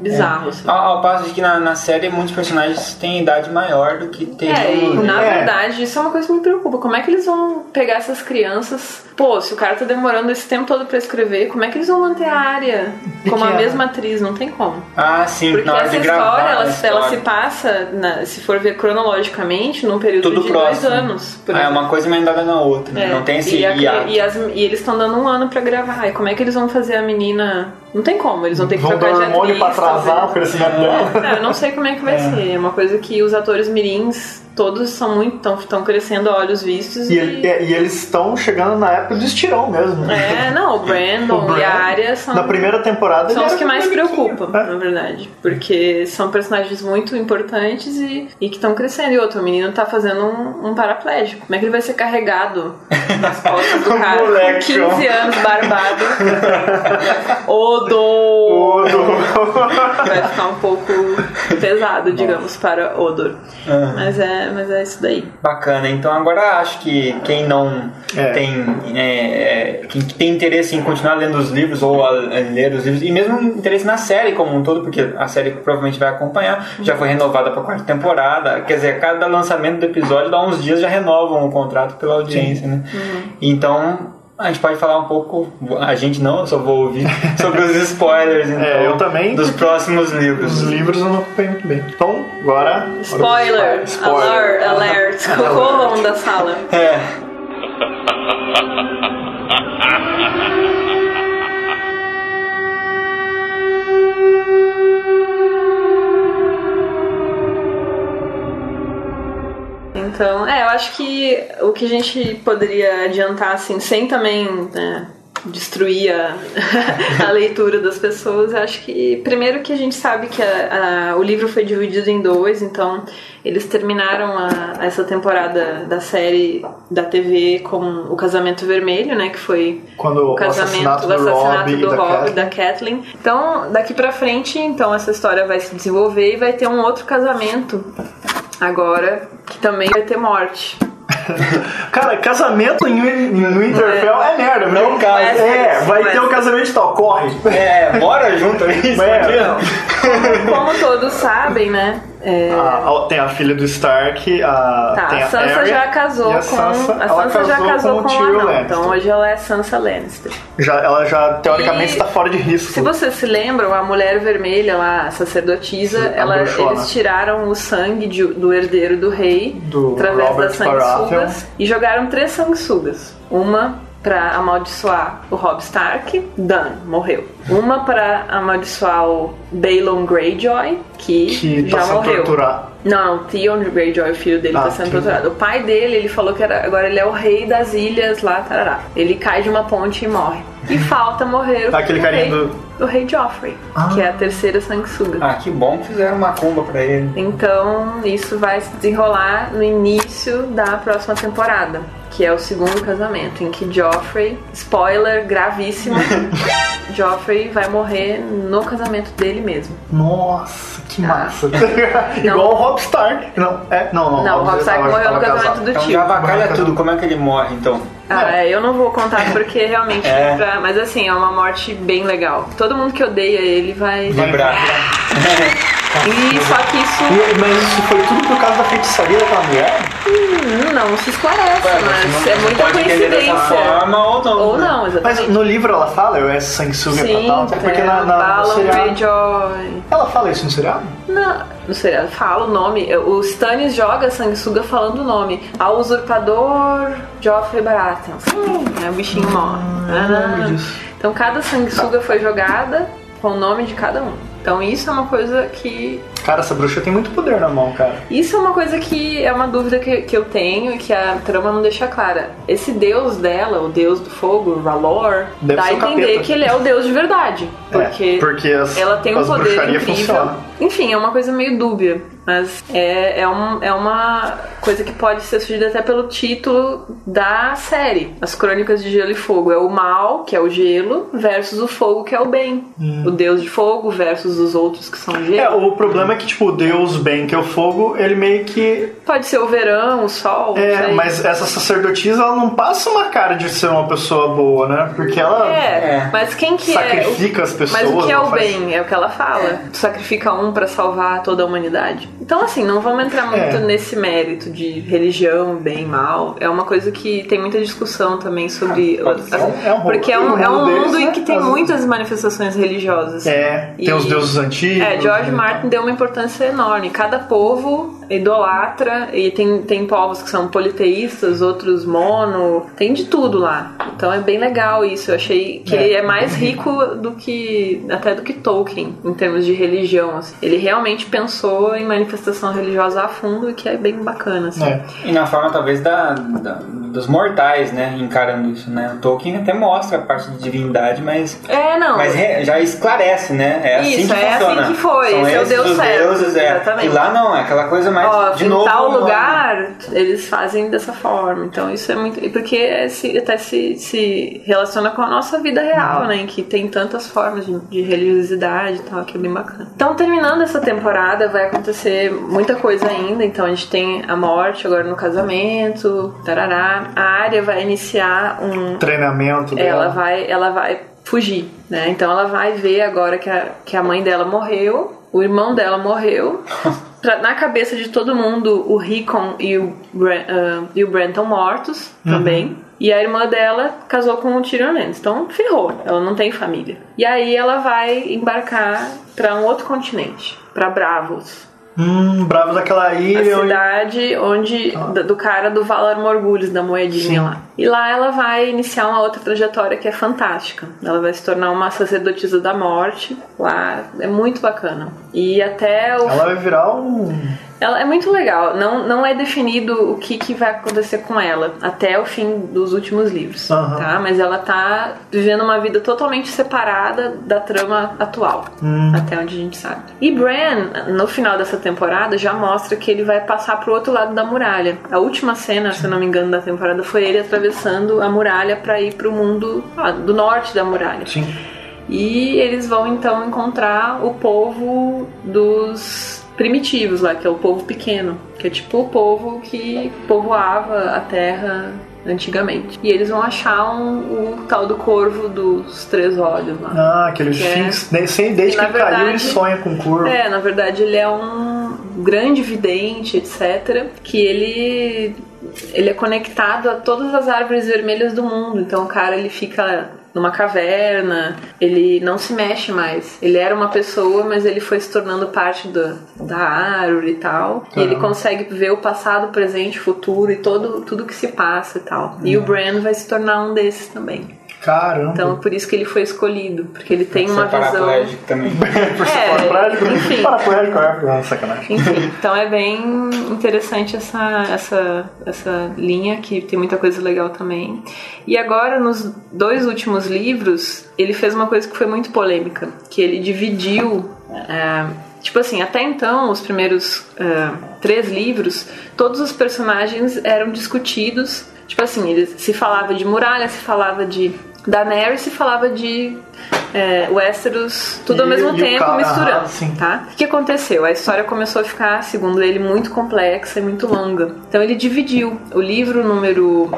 bizarro, assim. Ao, ao passo de que na, na série muitos personagens têm idade maior do que tem É, e na É. verdade, isso é uma coisa que me preocupa. Como é que eles vão pegar essas crianças? Pô, se o cara tá demorando esse tempo todo pra escrever, como é que eles vão manter a área como a mesma atriz? Não tem como. Ah, sim, Porque na hora essa de gravar. história, ela, a ela história. se passa, na- se for ver cronologicamente, num período Tudo de próximo. dois anos. por Ah, é uma coisa emendada na outra. É, Não tem e, a- e as- e eles estão dando um ano pra gravar. E como é que eles vão fazer a menina. Não tem como, eles vão ter que Vão dar trocar de hormônio atriz. pra atrasar o crescimento dela. É, eu não sei como é que vai ser. É uma coisa que os atores mirins, todos são muito. estão crescendo a olhos vistos. E, E, ele- e- e eles estão chegando na época do estirão mesmo. É, não, o Brandon, O Brandon, e a Arya são. Na primeira temporada São os que mais preocupam, É. na verdade. Porque são personagens muito importantes e, e que estão crescendo. E outro, o menino tá fazendo um, um paraplégico. Como é que ele vai ser carregado nas costas do cara? Moleque, 15 ó. anos, barbado. Odor! Vai ficar um pouco pesado, digamos, para Odor. Mas, é, mas é isso daí. Bacana. Então agora acho que quem não É. tem é, é, quem tem interesse em continuar lendo os livros ou a, a ler os livros e mesmo interesse na série como um todo, porque a série provavelmente vai acompanhar, já foi renovada para a quarta temporada. Quer dizer, cada lançamento do episódio dá uns dias já renovam o contrato pela audiência, né? Então a gente pode falar um pouco, a gente não, eu só vou ouvir sobre os spoilers então, É, eu também, dos próximos livros. Os livros eu não acompanhei muito bem. Então, agora. Spoiler! Spoiler. Alert! Alert! Corram da sala. É. Então, é, eu acho que o que a gente poderia adiantar, assim, sem também né, destruir a, a leitura das pessoas, eu acho que, primeiro que a gente sabe que a- a- o livro foi dividido em dois, então eles terminaram essa temporada da série da TV com o Casamento Vermelho, né, que foi Quando o o casamento, assassinato o do assassinato Rob do Rob Kathleen. e da Kathleen. Então, daqui pra frente, então essa história vai se desenvolver e vai ter um outro casamento agora que também vai ter morte. Cara, casamento em, no Winterfell é, merda. Não porque- casa. É, vai Mas- ter o casamento e tal, corre. É, bora junto aí. É. Como todos sabem, né? é, A- a- tem a filha do Stark, a, Tá, tem a Sansa Arya, já casou e com. a Sansa, a Sansa já casou com com, o Tyrion. Lannister. Então hoje ela é Sansa Lannister. Já, ela já, teoricamente, E está fora de risco. Se vocês se lembram, a mulher vermelha lá, a sacerdotisa, Sim, a ela, bruxona. eles tiraram o sangue de- do herdeiro do rei Do através Robert das sanguessugas Baratheon. e jogaram três sanguessugas. Uma pra amaldiçoar o Robb Stark, Dan, morreu. Uma pra amaldiçoar o Balon Greyjoy, que, que já tá morreu. torturado. Não, não, Theon Greyjoy, o filho dele, Ah, tá sendo torturado. O pai dele, ele falou que era, agora ele é o rei das ilhas lá, tarará. Ele cai de uma ponte e morre. E falta morrer o, Aquele o carinha rei, do- o rei Joffrey, que é a terceira sanguessuga. Ah, que bom que fizeram uma cumba pra ele. Então, isso vai se desenrolar no início da próxima temporada, que é o segundo casamento, em que Joffrey, spoiler gravíssimo, Joffrey vai morrer no casamento dele mesmo. Nossa, que massa. Não. Igual o Rob Stark. Não, é, não, não. Não, o Robb Stark morreu no tava casamento do Então tio. já Vai, tudo. Como é que ele morre, então? Ah, é, eu não vou contar porque realmente É. pra- Mas assim, é uma morte bem legal. Todo mundo que odeia ele vai. Vibrar. E só que isso E- Mas isso foi tudo por causa da feitiçaria daquela mulher? hum, não se esclarece, mas é muita coincidência. forma ou não. Ou não, Mas exatamente. no livro ela fala, eu é sanguessuga Sim, pra tal, porque é, na, na, no Balon seriado... Greyjoy. Ela fala isso no seriado? Não, no seriado fala o nome. O Stannis joga sanguessuga falando o nome. Ao usurpador Joffrey Baratheon. Sim, aí o bichinho morre. Ah, Ah. disso. Então cada sanguessuga foi jogada com o nome de cada um. Então isso é uma coisa que Cara, essa bruxa tem muito poder na mão, cara. Isso é uma coisa que é uma dúvida que, que eu tenho e que a trama não deixa clara. Esse deus dela, o deus do fogo, Valor, Deve dá a entender capeta. que ele é o deus de verdade. Porque, É, porque as, ela tem um poder incrível. funcionam. Enfim, é uma coisa meio dúbia. Mas é, é, um, é uma coisa que pode ser surgida até pelo título da série. As Crônicas de Gelo e Fogo. É o mal, que é o gelo, versus o fogo, que é o bem. O deus de fogo versus os outros que são gelo. É, o problema é que, tipo, o Deus bem, que é o fogo, ele meio que. Pode ser o verão, o sol. É, sei. mas essa sacerdotisa, ela não passa uma cara de ser uma pessoa boa, né? Porque ela É, É. mas quem que sacrifica é? as pessoas. Mas o que é o faz- bem? É o que ela fala. Tu sacrifica um pra salvar toda a humanidade. Então, assim, não vamos entrar muito É. nesse mérito de religião, bem, mal. É uma coisa que tem muita discussão também sobre. pode as-. É um- porque é um, o é um mundo deles, mundo em né? que tem As- muitas manifestações religiosas. É, tem E- os deuses antigos. É, George né? Martin deu uma importância enorme. Cada povo idolatra e tem, tem povos que são politeístas, outros mono, tem de tudo lá. Então é bem legal isso. Eu achei que É, ele é mais rico do que até do que Tolkien em termos de religião. assim. Ele realmente pensou em manifestação religiosa a fundo e que é bem bacana. Assim. É. E na forma, talvez, da, da- dos mortais, né? Encarando isso, né? O Tolkien até mostra a parte de divindade, mas, É, não. mas re- já esclarece, né? É assim Isso, que é assim funciona. que foi, São esse é o esses Deus os certo, deuses, é. exatamente. E lá não, é aquela coisa mais, Ó, de em novo... tal lugar eles fazem dessa forma. Então isso é muito. e Porque é se- até se, se relaciona com a nossa vida real, né? Em que tem tantas formas de, de religiosidade e tal, que é bem bacana. Então, terminando essa temporada, vai acontecer muita coisa ainda. Então a gente tem a morte agora no casamento, tarará. A área vai iniciar um, Treinamento dela. ela vai, ela vai fugir, né? Então ela vai ver agora que a, que a mãe dela morreu, o irmão dela morreu. Pra- na cabeça de todo mundo, o Rickon e o, Bran, ah, e o Bran estão mortos também. E a irmã dela casou com o Tyrion Lannister. Então, ferrou. Ela não tem família. E aí ela vai embarcar pra um outro continente. Pra Bravos. Hum, bravo daquela A ilha. onde- cidade onde do, do cara do Valar Morgulhos, da moedinha lá. E lá ela vai iniciar uma outra trajetória que é fantástica. Ela vai se tornar uma sacerdotisa da morte. Lá é muito bacana. E até o Ela vai virar um. ela é muito legal. Não, não é definido o que, que vai acontecer com ela até o fim dos últimos livros, Aham. tá? Mas ela tá vivendo uma vida totalmente separada da trama atual, Hum. até onde a gente sabe. E Bran, no final dessa temporada, já mostra que ele vai passar pro outro lado da muralha. A última cena, se eu não me engano, da temporada foi ele atravessando a muralha para ir pro mundo ah, do norte da muralha. Sim. E eles vão então encontrar o povo dos primitivos lá, que é o povo pequeno, que é tipo o povo que povoava a terra antigamente. E eles vão achar um, o tal do corvo dos três olhos lá. Ah, aquele Que é- Sphinx. sem- Desde que ele caiu, ele verdade- sonha com curva. É, na verdade ele é um grande vidente, etc. Que ele ele é conectado a todas as árvores vermelhas do mundo. Então o cara ele fica numa caverna, ele não se mexe mais. Ele era uma pessoa, mas ele foi se tornando parte da, da árvore e tal. E ele Caramba. consegue ver o passado, presente, futuro e todo tudo que se passa e tal. E o Bran vai se tornar um desses também. Caramba. Então por isso que ele foi escolhido, porque ele tem uma Ser visão também. Por ser é, paraplégico? enfim. Paraplégico, é, não, sacanagem. Enfim, então é bem interessante essa, essa, essa linha, que tem muita coisa legal também. E agora, nos dois últimos livros, ele fez uma coisa que foi muito polêmica, que ele dividiu. é, Tipo assim, até então, os primeiros é, três livros, todos os personagens eram discutidos. Tipo assim, eles, se falava de muralha, se falava de Daenerys, se falava de é, Westeros, tudo ao E- mesmo e o tempo, cara- misturando ah, tá? O que aconteceu? A história começou a ficar, segundo ele, muito complexa e muito longa. Então ele dividiu o livro número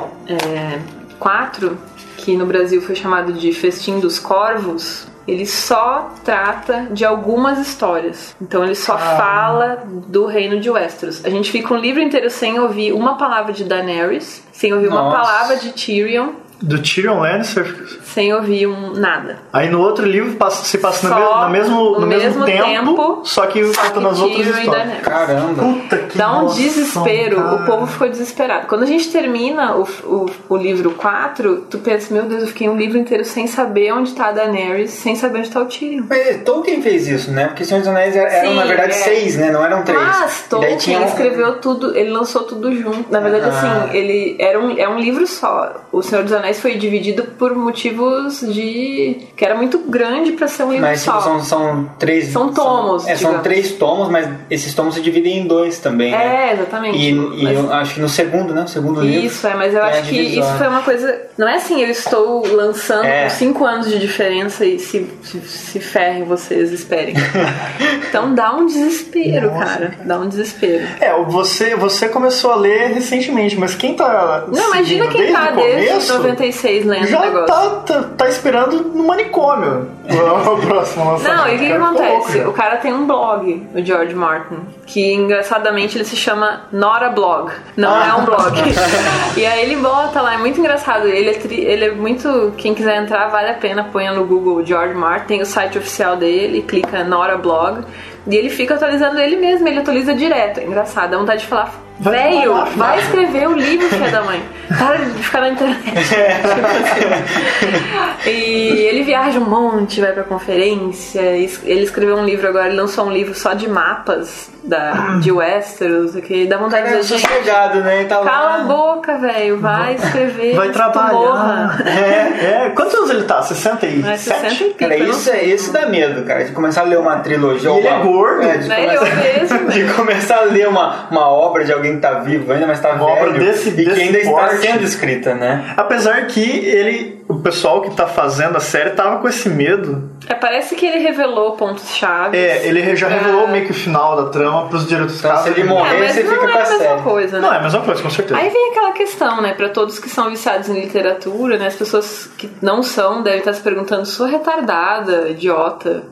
4, que no Brasil foi chamado de Festim dos Corvos. Ele só trata de algumas histórias. Então ele só fala do reino de Westeros. A gente fica um livro inteiro sem ouvir uma palavra de Daenerys, sem ouvir uma Nossa. palavra de Tyrion, Do Tyrion Lannister. sem ouvir um nada. Aí no outro livro passa- se passa no, Só mesmo, no mesmo, no no mesmo mesmo tempo, tempo, só que contando as outras histórias. Daenerys. Caramba. Puta que Dá um noção, desespero, cara. o povo ficou desesperado. Quando a gente termina o, o, o livro 4, tu pensa, meu Deus, eu fiquei um livro inteiro sem saber onde tá a Daenerys, sem saber onde tá o Tyrion. Mas Tolkien fez isso, né? Porque Senhor dos Anéis eram, Sim, na verdade, é. seis, né? Não eram três. Mas Tolkien tinha escreveu tudo, ele lançou tudo junto. Na verdade, Ah. assim, ele era um, é um livro só. O Senhor dos Anéis foi dividido por motivos de. que era muito grande pra ser um livro Mas só. tipo, são, são três. São tomos, é, são três tomos, mas esses tomos se dividem em dois também, né? É, exatamente. E, e Mas- eu acho que no segundo, né? O segundo livro. Isso, é, mas eu a acho que divisão. isso foi uma coisa. Não é assim, eu estou lançando É. com cinco anos de diferença e se, se, se ferrem vocês, esperem. então dá um desespero, cara. Dá um desespero. É, você, você começou a ler recentemente, mas quem tá. Não, imagina quem tá o desde começo, 96 lendo o Já negócio. tá, tá, tá esperando no manicômio o próximo lançamento. Não, e o que, que louco acontece? já. O cara tem um blog, o George Martin, que engraçadamente ele se chama Not a Blog, não é um blog. e aí ele bota lá, é muito engraçado. Ele é, tri- ele é muito. Quem quiser entrar, vale a pena, ponha no Google George Martin, tem o site oficial dele, clica Not a Blog. E ele fica atualizando ele mesmo, ele atualiza direto. É engraçado, dá vontade de falar. Velho, vai filho." escrever o livro, filha da mãe. Para de ficar na internet. Tipo assim. E ele viaja um monte, vai pra conferência. Ele escreveu um livro agora, ele lançou um livro só de mapas da, de Westeros, que dá vontade de Cara, dizer, gente, né? Tá lá. cala a boca, velho, vai escrever. Vai trabalhar. É, é. Quantos anos ele tá? 67? É 60 e pico, Cara, isso, é, isso dá medo, cara, de começar a ler uma trilogia. Ele uma, é gordo. É, de, começar, de começar a ler uma, uma obra de alguém que tá vivo ainda, mas tá Uma velho. obra desse- e desse que ainda está porte. sendo escrita, né? Apesar que ele, o pessoal que tá fazendo a série tava com esse medo. É, parece que ele revelou pontos-chave. É, ele já É. revelou meio que o final da trama pros diretores Então, se ele morrer, É, mas você não fica é com a a mesma série. coisa, né? Não, é a mesma coisa, com certeza. Aí vem aquela questão, né? Pra todos que são viciados em literatura, né? As pessoas que não são devem estar se perguntando: sou retardada, idiota.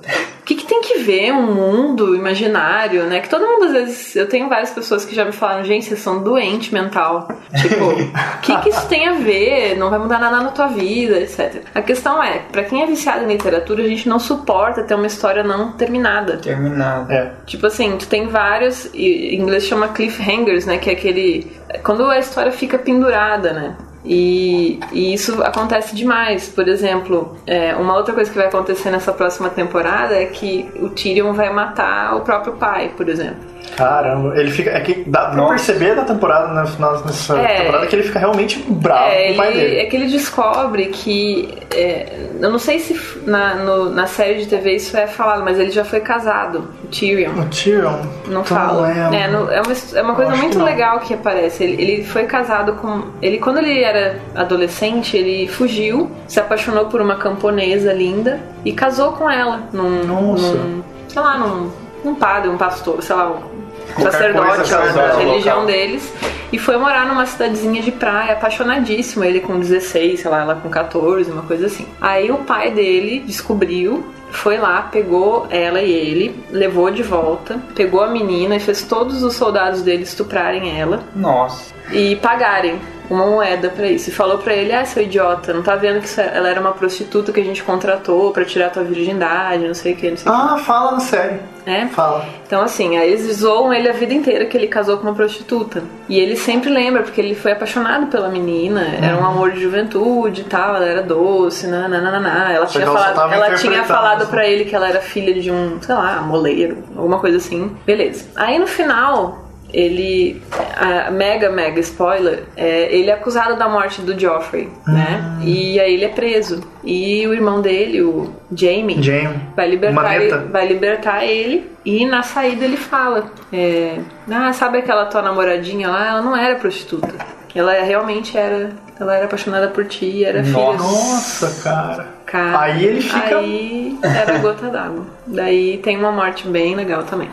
O que, que tem que ver um mundo imaginário, né? Que todo mundo, às vezes, eu tenho várias pessoas que já me falaram: gente, vocês são doente mental. Tipo, o que, que isso tem a ver? Não vai mudar nada na tua vida, etc. A questão é: pra quem é viciado em literatura, a gente não suporta ter uma história não terminada. Terminado. É. Tipo assim, tu tem vários, em inglês chama cliffhangers, né? Que é aquele. Quando a história fica pendurada, né? E, e isso acontece demais. Por exemplo, é, uma outra coisa que vai acontecer nessa próxima temporada é que o Tyrion vai matar o próprio pai, por exemplo. Caramba, ele fica. É que dá pra Nossa. perceber na temporada, no final dessa É. temporada, que ele fica realmente bravo É, com o pai ele, dele. é que ele descobre que. é, eu não sei se na, no- na série de TV isso é falado, mas ele já foi casado, o Tyrion. O Tyrion. Não então fala. É, não- é uma, é uma coisa que muito não. legal que aparece. Ele, ele foi casado com. Ele, quando ele era adolescente, ele fugiu, se apaixonou por uma camponesa linda e casou com ela num. Nossa. num- sei lá, num, num padre, um pastor, sei lá, um sacerdote lá da religião local. deles. E foi morar numa cidadezinha de praia, apaixonadíssimo. Ele com 16, sei lá, ela com 14, uma coisa assim. Aí o pai dele descobriu foi lá, pegou ela e ele, levou de volta, pegou a menina e fez todos os soldados dele estuprarem ela Nossa. e pagarem uma moeda pra isso. E falou pra ele: Ah, seu idiota, não tá vendo que é- ela era uma prostituta que a gente contratou pra tirar tua virgindade, não sei o que, não sei Ah, fala na série. que. É? Fala. Então, assim, aí eles zoam ele a vida inteira que ele casou com uma prostituta. E ele sempre lembra, porque ele foi apaixonado pela menina, era um amor de juventude e tal, ela era doce, nananana. Ela Só tinha que ela falado, ela tinha falado assim. pra ele que ela era filha de um, sei lá, moleiro, alguma coisa assim. Beleza. Aí no final, ele. A mega, mega spoiler, é, ele é acusado da morte do Joffrey, né? Ah. E aí ele é preso. E o irmão dele, o Jamie, Jamie. vai libertar, ele, vai libertar ele e na saída ele fala: é, Ah, sabe aquela tua namoradinha lá? Ela não era prostituta. Ela realmente era. Ela era apaixonada por ti era filha. Nossa, cara. Cara, Aí ele fica- Aí era gota d'água. Daí tem uma morte bem legal também.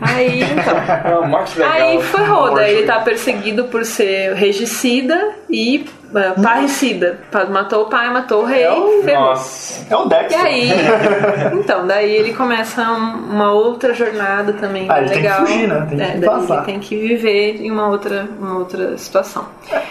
Aí, então. É uma morte legal. Aí ferrou, Morte daí ele legal. tá perseguido por ser regicida e uh, parricida. Pa- Matou o pai, matou o rei, ferrou. Nossa. É o E Dexter. aí, então, daí ele começa um- uma outra jornada também Ah, ele tem que legal. fugir, né? Tem que é, daí vazar. ele tem que viver em uma outra, uma outra situação.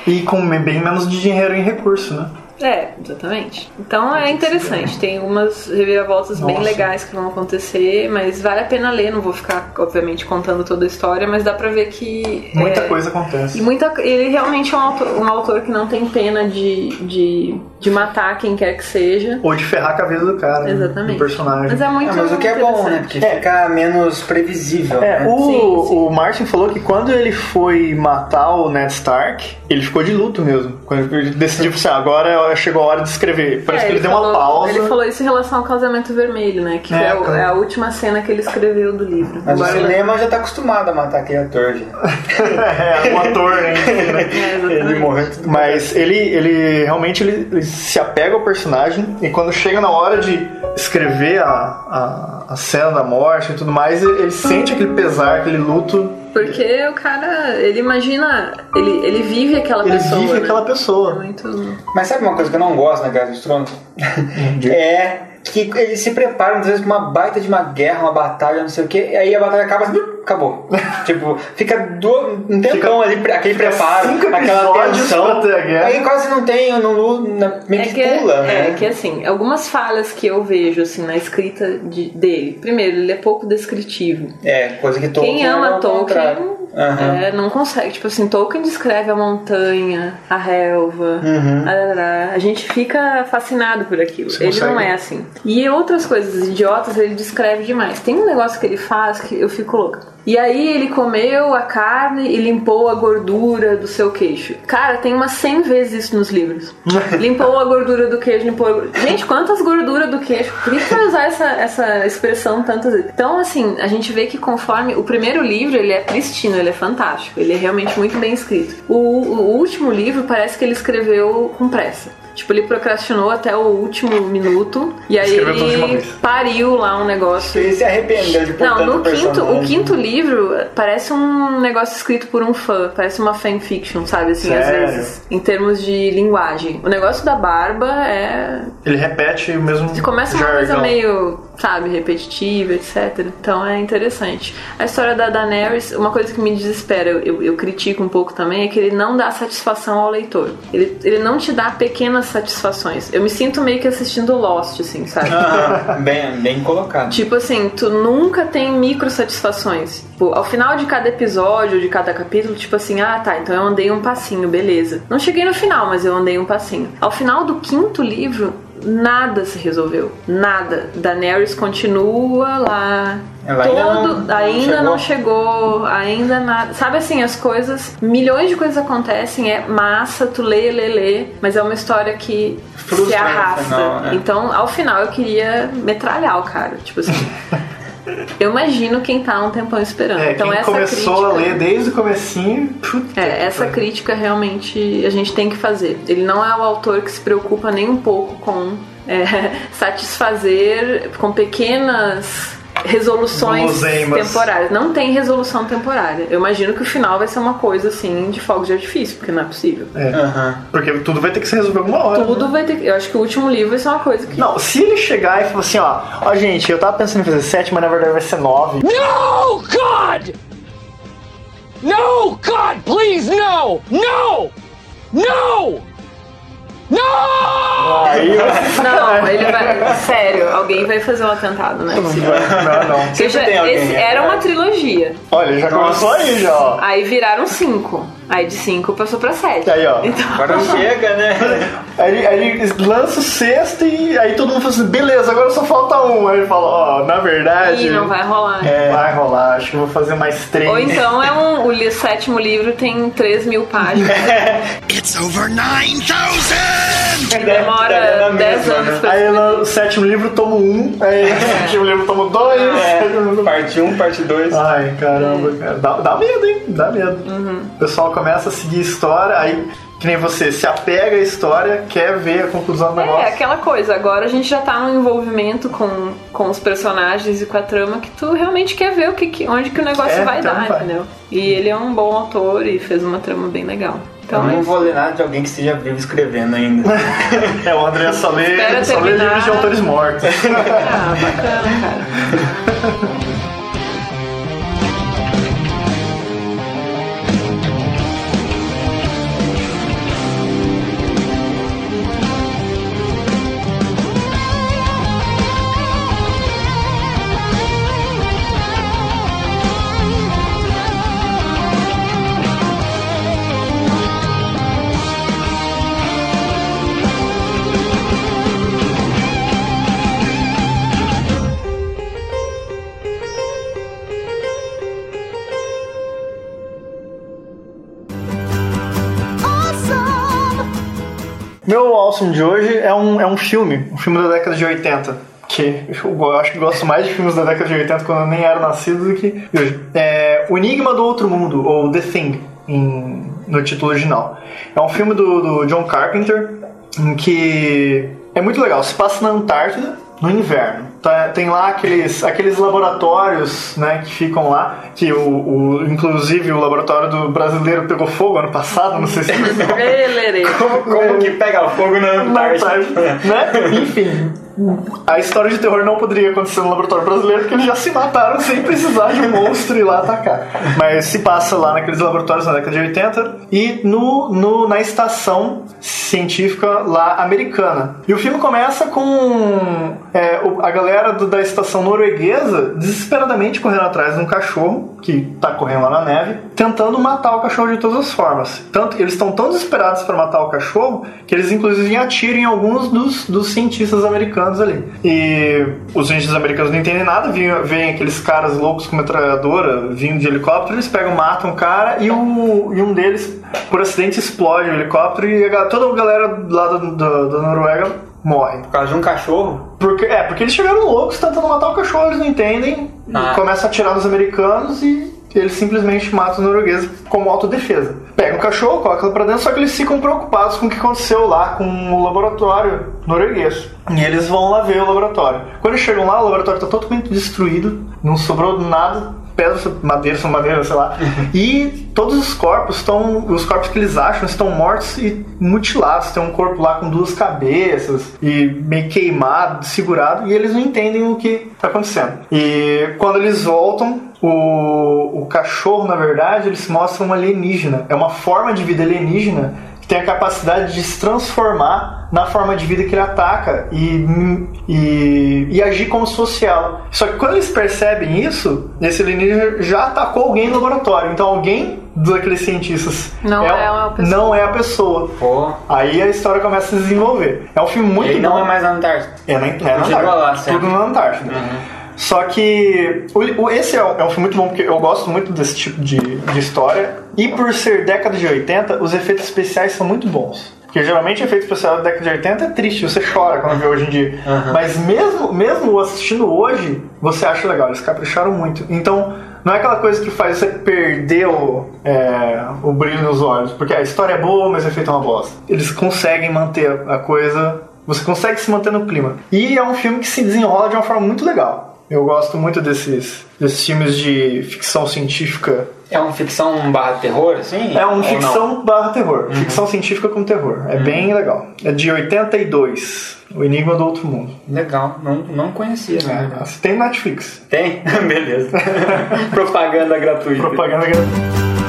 E com bem menos de dinheiro em recurso, né? É, exatamente. Então é interessante. Tem umas reviravoltas bem Nossa. legais que vão acontecer, mas vale a pena ler. Não vou ficar, obviamente, contando toda a história, mas dá pra ver que. Muita é, coisa acontece. E muita, ele realmente é um autor, um autor que não tem pena de, de, de matar quem quer que seja. Ou de ferrar a vida do cara, né? Exatamente. do personagem. Mas é muito Ah, mas o que é bom, né? Porque fica menos previsível. É, né? o, Sim, sim. o Martin falou que quando ele foi matar o Ned Stark, ele ficou de luto mesmo. Quando ele decidiu, assim, agora chegou a hora de escrever. Parece É, que ele, deu falou, uma pausa. Ele falou isso em relação ao casamento vermelho, né? Que É, é, o- cara. é a última cena que ele escreveu do livro. Mas o Agora- cinema já tá acostumado a matar aquele ator, já. é, o ator, né? É. Ele morreu Mas ele, ele realmente ele, ele se apega ao personagem e quando chega na hora de escrever a, a, a cena da morte e tudo mais, ele, ele sente aquele pesar, aquele luto. Porque o cara, ele imagina, ele, ele vive aquela Ele pessoa. vive né? aquela É pessoa. muito. Mas sabe uma coisa que eu não gosto na Guerra dos Tronos? é que eles se preparam, às vezes, pra uma baita de uma guerra, uma batalha, não sei o que, e aí a batalha acaba assim, acabou. tipo, fica do, um tempão ali, aquele preparo, aquela tensão. Aí quase não tem, não, não, não meio É que, que, pula, né? é que assim, algumas falhas que eu vejo assim na escrita de- dele. Primeiro, ele é pouco descritivo. É, coisa que Tolkien Quem é ama ao Tolkien Aham. é, não consegue. Tipo assim, Tolkien descreve a montanha, a relva. Uhum. arará. A gente fica fascinado por aquilo. Você ele consegue. não é assim. E outras coisas idiotas ele descreve demais. Tem um negócio que ele faz que eu fico louca. E aí ele comeu a carne e limpou a gordura do seu queixo. Cara, tem umas 100 vezes isso nos livros. limpou a gordura do queijo, limpou a... gordura- Gente, quantas gorduras do queixo? Por que que vai usar essa, essa expressão tantas vezes? Então, assim, a gente vê que conforme... O primeiro livro, ele é pristino, ele é fantástico. Ele é realmente muito bem escrito. O, o último livro parece que ele escreveu com pressa. Tipo, ele procrastinou até o último minuto e aí Escreveu ele pariu lá um negócio. Ele se arrependeu de Não, no quinto, o quinto livro parece um negócio escrito por um fã, parece uma fanfiction, sabe? Assim, às Sério? vezes, em termos de linguagem. O negócio da barba é. Ele repete o mesmo Começa uma coisa jargão. meio, sabe, repetitiva, etc. Então é interessante. A história da Daenerys, uma coisa que me desespera, eu, eu critico um pouco também, é que ele não dá satisfação ao leitor. Ele, ele não te dá pequenas satisfações. Eu me sinto meio que assistindo Lost, assim, sabe? Aham, bem, bem colocado. Tipo assim, tu nunca tem micro satisfações. Tipo, ao final de cada episódio, de cada capítulo, tipo assim, ah tá, então eu andei um passinho, beleza. Não cheguei no final, mas eu andei um passinho. Ao final do quinto livro, nada se resolveu. Nada. Daenerys continua lá. Ela ainda Todo, não- não ainda chegou. não chegou, ainda nada. Sabe assim, as coisas, milhões de coisas acontecem, é massa, tu lê, lê, lê, mas é uma história que Frustra se arrasta. final, né? Então, ao final, eu queria metralhar o cara. Tipo assim. eu imagino quem tá um tempão esperando. É, então, quem essa começou crítica. a ler desde o comecinho, puta É, essa que crítica realmente a gente tem que fazer. Ele não é o autor que se preocupa nem um pouco com é, satisfazer com pequenas resoluções Guloseimas. temporárias. Não tem resolução temporária. Eu imagino que o final vai ser uma coisa assim de fogos de artifício, porque não é possível. Aham. Porque tudo vai ter que se resolver alguma hora. Tudo né? vai ter que. Eu acho que o último livro vai ser uma coisa que. Não, se ele chegar e falar assim, ó, ó, gente, eu tava pensando em fazer sete, mas na verdade vai ser nove. No, God! No, God, please, no! No! No! No! Aí eu... Não, ele vai. Sério, alguém vai fazer um atentado, né? Não, não. Porque já- tem alguém, esse era uma verdade. trilogia. Olha, já começou aí já, ó. Aí viraram cinco. Aí de cinco passou pra sete. Aí, ó. Então, Agora chega, né? Aí, ele- aí lança o sexto e aí todo mundo fala assim, beleza, agora só falta um. Aí ele fala, ó, na verdade. Ih, não vai rolar. É, vai rolar, acho que vou fazer mais três. Ou então é um. O sétimo livro tem 3 mil páginas. It's over 9,000! Demora Daria na 10 mesma, anos né? pra Aí no sétimo livro tomo um, aí no sétimo livro tomo dois. livro- Parte 1, parte 2. Ai, caramba, cara. Dá, dá medo, hein? Dá medo. Uhum. O pessoal começa a seguir a história, aí, que nem você, se apega à história, quer ver a conclusão do É, negócio. aquela coisa, agora a gente já tá no envolvimento com, com os personagens e com a trama que tu realmente quer ver o que, que- onde que o negócio É, vai então dar, vai. entendeu? E ele é um bom autor e fez uma trama bem legal. Eu Então é não vou ler nada de alguém que esteja vivo escrevendo ainda. É, o André só lê, só lê livros de autores mortos. Ah, bacana, cara. Awesome de hoje é um, é um filme, um filme da década de 80. Que eu acho que gosto mais de filmes da década de 80 quando eu nem era nascido do que hoje. É O Enigma do Outro Mundo, ou The Thing, em- no título original. É um filme do, do John Carpenter, em que é muito legal. Se passa na Antártida, no inverno. Tá- Tem lá aqueles, aqueles laboratórios né, que ficam lá, que o, o- inclusive o laboratório do brasileiro pegou fogo ano passado, não sei se Elerê. Como, como que pega fogo na? Antártida, né? Enfim, a história de terror não poderia acontecer no laboratório brasileiro porque eles já se mataram sem precisar de um monstro ir lá atacar. Mas se passa lá naqueles laboratórios na década de 80 e no, no, na estação científica lá americana. E o filme começa com é, a galera do- da estação norueguesa desesperadamente correndo atrás de um cachorro que tá correndo lá na neve, tentando matar o cachorro de todas as formas. Tanto eles estão tão desesperados para matar o cachorro que eles inclusive atiram em alguns dos, dos cientistas americanos ali. E os cientistas americanos não entendem nada, vêm, aqueles caras loucos com metralhadora vindo de helicóptero, eles pegam, matam o cara e, o, e um deles, por acidente, explode o helicóptero e a toda a galera lá da, da, da Noruega morre. Por causa de um cachorro? Porque, é, porque eles chegaram loucos tentando matar o cachorro, eles não entendem, Ah. começam a atirar nos americanos e eles simplesmente matam os noruegueses como autodefesa. Pegam o cachorro, colocam ele pra dentro, só que eles ficam preocupados com o que aconteceu lá com o laboratório norueguês. E eles vão lá ver o laboratório. Quando eles chegam lá, o laboratório tá totalmente destruído, não sobrou nada, pedras, madeira, são madeira, sei lá. E todos os corpos estão. Os corpos que eles acham estão mortos e mutilados. Tem um corpo lá com duas cabeças e meio queimado, segurado, e eles não entendem o que está acontecendo. E quando eles voltam, o, o cachorro, na verdade, ele se mostra um alienígena. É uma forma de vida alienígena que tem a capacidade de se transformar na forma de vida que ele ataca e, e, e agir como ela. Só que quando eles percebem isso, esse alienígena já atacou alguém no laboratório. Então alguém daqueles cientistas Não é uma pessoa. não é a pessoa. Pô. Aí a história começa a se desenvolver. É um filme muito e aí bom. não é mais na Antártida. É na, é na Antártida. lá. Tudo na Antártida. Só que o, o- esse é um, é um filme muito bom porque eu gosto muito desse tipo de, de história. E por ser década de 80, os efeitos especiais são muito bons. Porque geralmente efeito especial da década de 80 é triste, você chora quando vê hoje em dia. Mas mesmo, mesmo assistindo hoje, você acha legal, eles capricharam muito. Então, não é aquela coisa que faz você perder o, é, o brilho nos olhos. Porque a história é boa, mas o efeito é uma bosta. Eles conseguem manter a coisa você consegue se manter no clima. E é um filme que se desenrola de uma forma muito legal. Eu gosto muito desses, desses filmes de ficção científica. É uma ficção barra terror, assim? É um ficção barra terror. Ficção científica com terror. É bem legal. É de 82. O Enigma do Outro Mundo. Legal, não, não conhecia, verdade. É, tem Netflix. Tem? Beleza. Propaganda gratuita. Propaganda gratuita.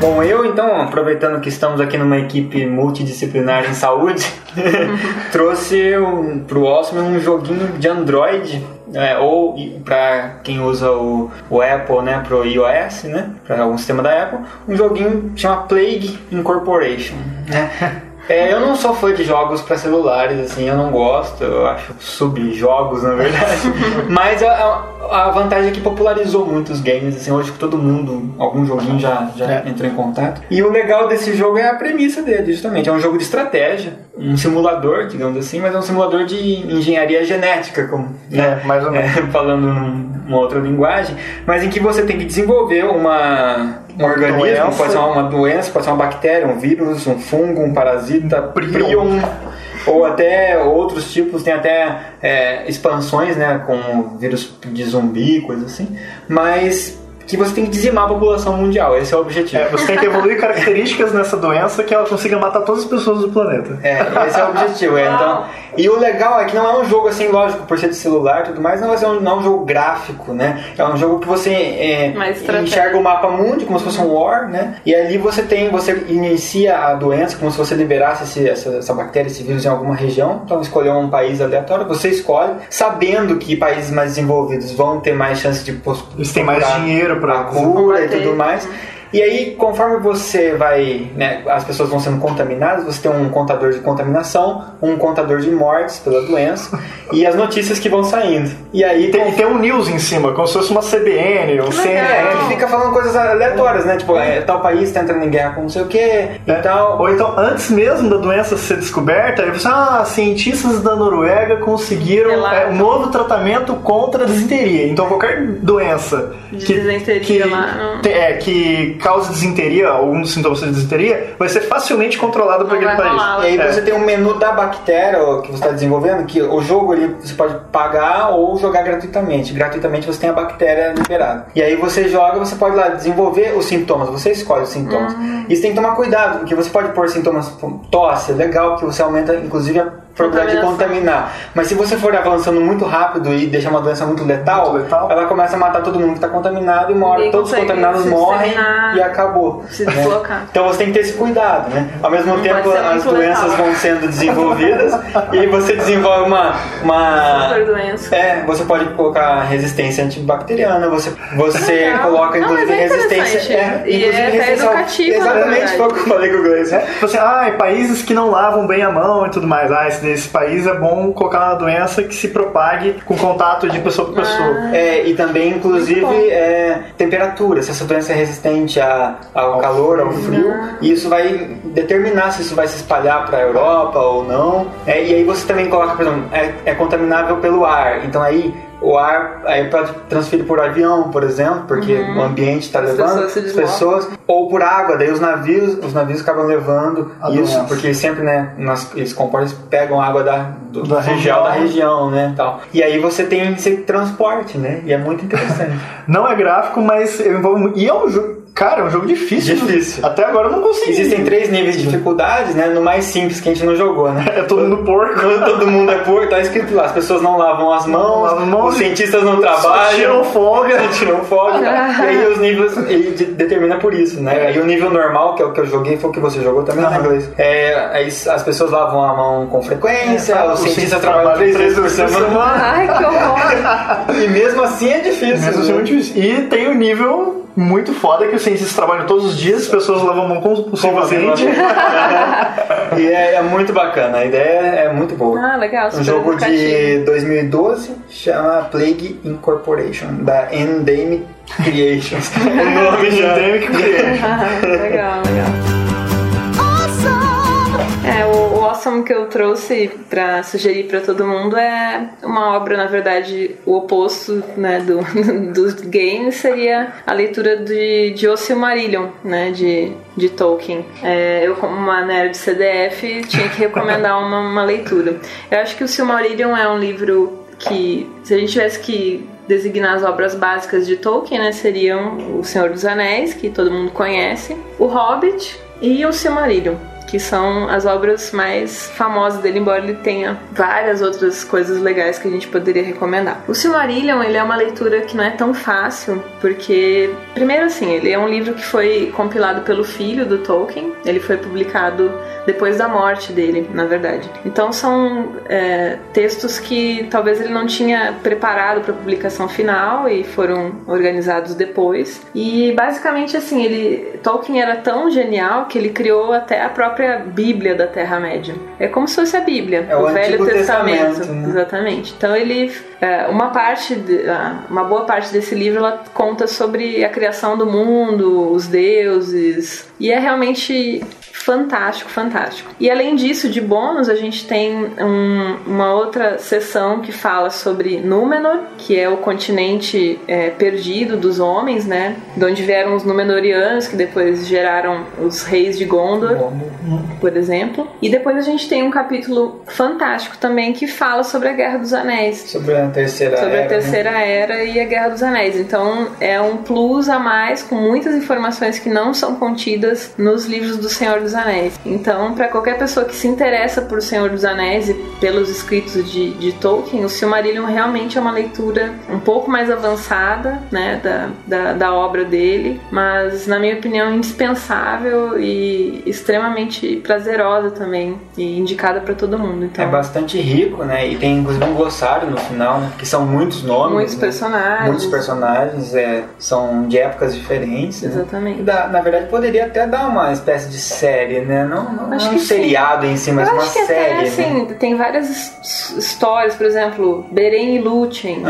Bom, eu então, aproveitando que estamos aqui numa equipe multidisciplinar em saúde, trouxe um, pro Awesome um joguinho de Android, é, ou para quem usa o, o Apple, né, pro iOS, né, para algum sistema da Apple, um joguinho que chama Plague Incorporation, né? É, eu não sou fã de jogos para celulares, assim, eu não gosto, eu acho sub-jogos, na verdade. Mas a, a- vantagem é que popularizou muito os games, assim, hoje todo mundo, algum joguinho já, já É. entrou em contato. E o legal desse jogo é a premissa dele, justamente. É um jogo de estratégia, um simulador, digamos assim, mas é um simulador de engenharia genética, como, né? É, mais ou menos. É, falando num- numa outra linguagem, mas em que você tem que desenvolver uma, um organismo, doença. pode ser uma doença, pode ser uma bactéria, um vírus, um fungo, um parasita, prion. prion, ou até outros tipos, tem até é, expansões, né, com vírus de zumbi, coisa assim, mas que você tem que dizimar a população mundial, esse é o objetivo. É, você tem que evoluir características nessa doença que ela consiga matar todas as pessoas do planeta. É, esse é o objetivo. é, então, e o legal é que não é um jogo assim, lógico, por ser de celular e tudo mais, não, vai ser um, não é um jogo gráfico, né? É um jogo que você é, enxerga o mapa mundi como se fosse um war, né? E ali você tem, você inicia a doença como se você liberasse esse- essa, essa bactéria, esse vírus em alguma região. Então escolher um país aleatório, você escolhe, sabendo que países mais desenvolvidos vão ter mais chance de Eles têm mais dinheiro pra a cura e tudo mais. E aí, conforme você vai, né, as pessoas vão sendo contaminadas, você tem um contador de contaminação, um contador de mortes pela doença e as notícias que vão saindo. E aí Tem, tem um news em cima, como se fosse uma CBN, um É, CNN. que fica falando coisas aleatórias, né? Tipo, é, tal país tá entrando em guerra com não sei o que e tal. Ou então, antes mesmo da doença ser descoberta, aí você, ah, cientistas da Noruega conseguiram é, um novo tratamento contra a desinteria. Então, qualquer doença De que, desinteria que, lá, não- é, que cause desinteria, algum dos sintomas de desinteria, vai ser facilmente controlado por aquele país. E aí É. você tem um menu da bactéria que você está desenvolvendo, que o jogo ali você pode pagar ou jogar gratuitamente. Gratuitamente você tem a bactéria liberada. E aí você joga, você pode lá desenvolver os sintomas, você escolhe os sintomas. E você tem que tomar cuidado, porque você pode pôr sintomas como tosse, é legal que você aumenta inclusive a probabilidade de contaminar. Mas se você for avançando muito rápido e deixar uma doença muito letal, Muito letal. ela começa a matar todo mundo que está contaminado e uma hora todos os contaminados morrem e acabou. se né? deslocar. Então você tem que ter esse cuidado, né? Ao mesmo Não tempo as doenças letal. vão sendo desenvolvidas e você desenvolve uma uma Super doença. é, você pode colocar resistência antibacteriana, você você coloca Não, inclusive é resistência, interessante. E inclusive é até resistência na Exatamente, foi o que eu falei com o Gleice. né? Tipo assim, ah, países que não lavam bem a mão e tudo mais. Ah, esse, nesse país é bom colocar uma doença que se propague com contato de pessoa para pessoa. É, e também, inclusive, é, temperatura. Se essa doença é resistente a- ao calor, ao frio, e isso vai determinar se isso vai se espalhar para a Europa ou não. É, e aí você também coloca, por exemplo, é, é contaminável pelo ar. Então aí o ar aí pode transferir por avião, por exemplo, porque o ambiente está Uhum. Levando pessoas as pessoas, ou por água. Daí os navios, os navios acabam levando A isso, doença. porque sempre, né, nas, eles comportam, pegam água da, do, Da região. da região, né, tal. E aí você tem esse transporte, né, e é muito interessante. Não é gráfico, mas envolve. E é um jogo. Cara, é um jogo difícil. Difícil. Até agora eu não consegui. Existem três níveis de dificuldades, né, no mais simples que a gente não jogou, né. É todo mundo porco. Quando todo mundo é porco, tá escrito lá, as pessoas não lavam as mãos, lavam mãos os cientistas não Só trabalham, tiram folga. só tiram folga. e aí os níveis, ele de- determina por isso, né? Aí o nível normal, que é o que eu joguei, foi o que você jogou também, né, Aham. inglês? É, aí as pessoas lavam a mão com frequência, É, os cientistas trabalham três vezes por três vezes por semana. Ai, que horror. E mesmo assim é difícil. Mesmo assim, é muito difícil. E tem um nível muito foda que os cientistas trabalham todos os dias, as pessoas lavam a mão compulsivamente. e é, é muito bacana, a ideia é muito boa. Ah, legal, Um jogo educativo. de 2012 chama Plague Incorporation, da Endemic Creations. o nome já. Endemic Creation. Ah, legal, legal. O, o Awesome que eu trouxe pra sugerir pra todo mundo é uma obra, na verdade, o oposto né, do, dos games seria a leitura de, de O Silmarillion, né, de, de Tolkien. É, eu, como uma nerd CDF, tinha que recomendar uma, uma leitura. Eu acho que o Silmarillion é um livro que, se a gente tivesse que designar as obras básicas de Tolkien, né, seriam O Senhor dos Anéis, que todo mundo conhece, O Hobbit e O Silmarillion que são as obras mais famosas dele, embora ele tenha várias outras coisas legais que a gente poderia recomendar. O Silmarillion, ele é uma leitura que não é tão fácil, porque primeiro assim, ele é um livro que foi compilado pelo filho do Tolkien, ele foi publicado depois da morte dele, na verdade. Então são é, textos que talvez ele não tinha preparado para publicação final e foram organizados depois. E basicamente assim, ele Tolkien era tão genial que ele criou até a própria Bíblia da Terra Média. É como se fosse a Bíblia, É o Velho Antigo Testamento, Testamento, né? exatamente. Então ele é, uma parte, uma boa parte desse livro ela conta sobre a criação do mundo, os deuses e é realmente fantástico, fantástico. E além disso, de bônus, a gente tem um- uma outra sessão que fala sobre Númenor, que é o continente é, perdido dos homens, né? De onde vieram os Númenóreanos, que depois geraram os reis de Gondor, por exemplo. E depois a gente tem um capítulo fantástico também que fala sobre a Guerra dos Anéis Sobre a terceira sobre era, a Terceira Era e a Guerra dos Anéis. Então é um plus a mais com muitas informações que não são contidas nos livros do Senhor Senhor dos Anéis. Então, para qualquer pessoa que se interessa por Senhor dos Anéis e pelos escritos de, de Tolkien, o Silmarillion realmente é uma leitura um pouco mais avançada, né, da, da, da obra dele, mas na minha opinião indispensável e extremamente prazerosa também e indicada para todo mundo. Então, É bastante rico, né? E tem inclusive um glossário no final, né? que são muitos nomes. muitos né? personagens. Muitos personagens, é, são de épocas diferentes. né? Exatamente. Dá- na verdade, poderia até dar uma espécie de série, né? Não, não, Acho não que um sim. seriado em si, mas Eu uma acho que série. até né? assim, tem várias his- histórias, por exemplo, Beren e Lúthien.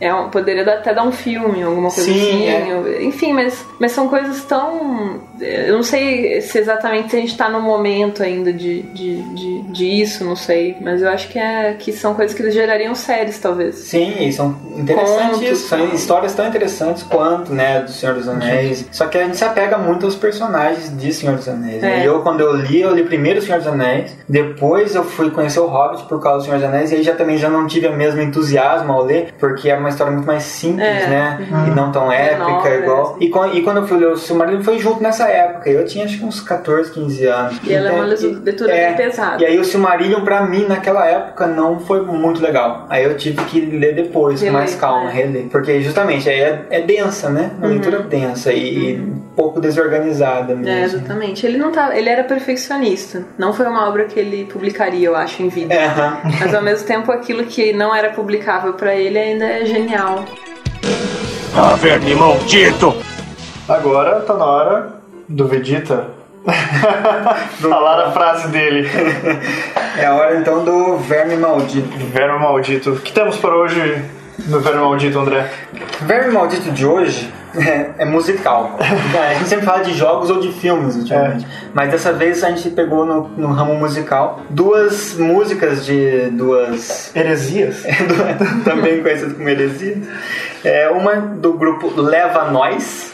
É um- poderia até dar um filme, alguma coisa Sim, assim. é. Enfim, mas, mas são coisas tão. Eu não sei se exatamente se a gente tá no momento ainda de, de, de, de isso, não sei. Mas eu acho que, é, que são coisas que gerariam séries, talvez. Sim, e são interessantes, Contos, são histórias tão interessantes quanto, né, do Senhor dos Anéis. Só que a gente se apega muito aos personagens de Senhor dos Anéis. né? É. Eu, quando eu li, eu li primeiro o Senhor dos Anéis, depois eu fui conhecer o Hobbit por causa do Senhor dos Anéis, e aí já também já não tive o mesmo entusiasmo ao ler, porque era uma história muito mais simples, É. né, e não tão épica, Menor, igual. E, e quando eu fui ler o Silmarillion, foi junto nessa época, eu tinha acho que uns 14, 15 anos. E ela é uma Então, leitura é, bem pesada. E aí o Silmarillion, pra mim, naquela época, não foi muito legal. Aí eu tive que ler depois, com mais calma, é. reler. Porque justamente aí é, é densa, né? Uma leitura densa e, e um pouco desorganizada É, mesmo. exatamente. Ele não tá, ele era perfeccionista. Não foi uma obra que ele publicaria, eu acho, em vida. É. Mas ao mesmo tempo aquilo que não era publicável pra ele ainda é genial. Ah, verme maldito! Agora tá na hora do Vegeta falar a frase dele. É a hora então do verme maldito. Verme maldito. O que temos para hoje no Verme maldito, André? O verme maldito de hoje é, é musical. a gente sempre fala de jogos ou de filmes ultimamente. Mas dessa vez a gente pegou no, no ramo musical duas músicas de duas Heresias? do- também conhecido como heresia. É uma do grupo Leva Nós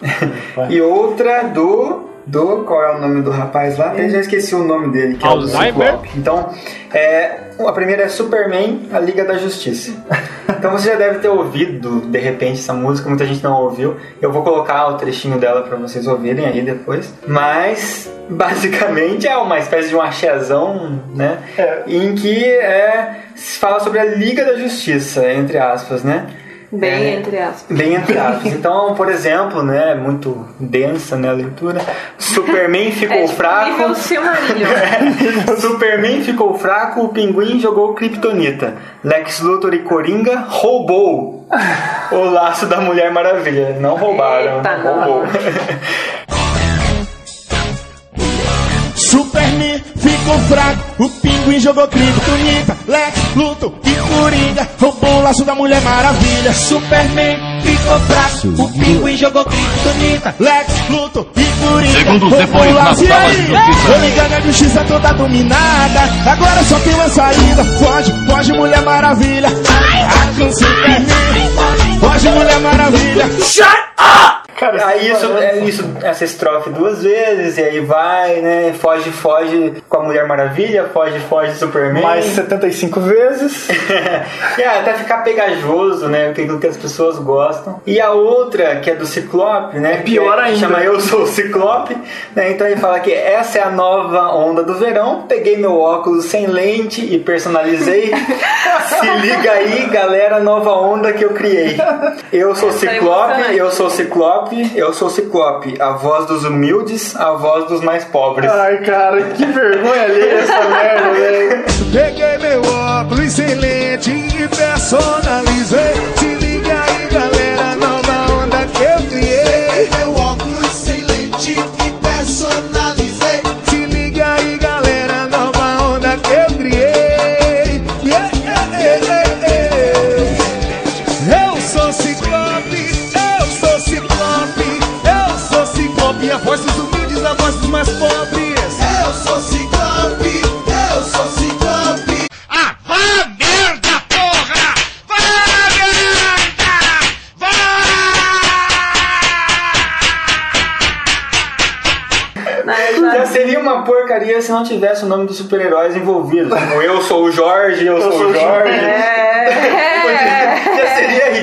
e outra do do qual é o nome do rapaz lá? Eu já esqueci o nome dele, que é o Alzheimer? Ciclope. Então, é, a primeira é Superman, a Liga da Justiça. Então você já deve ter ouvido de repente essa música, muita gente não ouviu. Eu vou colocar o trechinho dela para vocês ouvirem aí depois. Mas basicamente é uma espécie de um axézão, né? É. Em que é, se fala sobre a Liga da Justiça, entre aspas, né? Bem, É. entre aspas. Bem entre aspas. Então, por exemplo, né, muito densa né, a leitura. Superman ficou É, tipo, fraco. Silmarillion. Superman ficou fraco, o pinguim jogou Kryptonita. Lex Luthor e Coringa roubou o laço da Mulher Maravilha. Não roubaram, Eita, roubou. Superman ficou fraco, o pinguim jogou kryptonita, Lex, Luthor e Coringa roubou o laço da Mulher Maravilha. Superman ficou fraco, o pinguim jogou kryptonita, Lex, Luthor e Coringa Segundos roubou depois, o na laço. E sala aí? de justiça. Eu ligando a justiça toda dominada, agora só tem uma saída, foge, foge Mulher Maravilha. Ah, com Superman, foge Mulher Maravilha. Cara, Aí isso, é isso, essa estrofe duas vezes, e aí vai, né? Foge, foge com a Mulher Maravilha, foge, foge Superman. mais 75 vezes. é, até ficar pegajoso, né? Que aquilo que as pessoas gostam. E a outra, que é do Ciclope, né? pior que é- ainda. Chama Eu Sou o Ciclope, né? Então ele fala que essa é a nova onda do verão. Peguei meu óculos sem lente e personalizei. Se liga aí, galera, nova onda que eu criei. Eu sou é Ciclope, eu sou o Ciclope, eu sou o Ciclope. A voz dos humildes, a voz dos mais pobres. Ai, cara, que vergonha alheia essa merda, velho. Peguei meu óculos sem lente e personalizei. Super-heróis envolvidos. Como eu sou o Jorge, eu, sou o Jorge. é.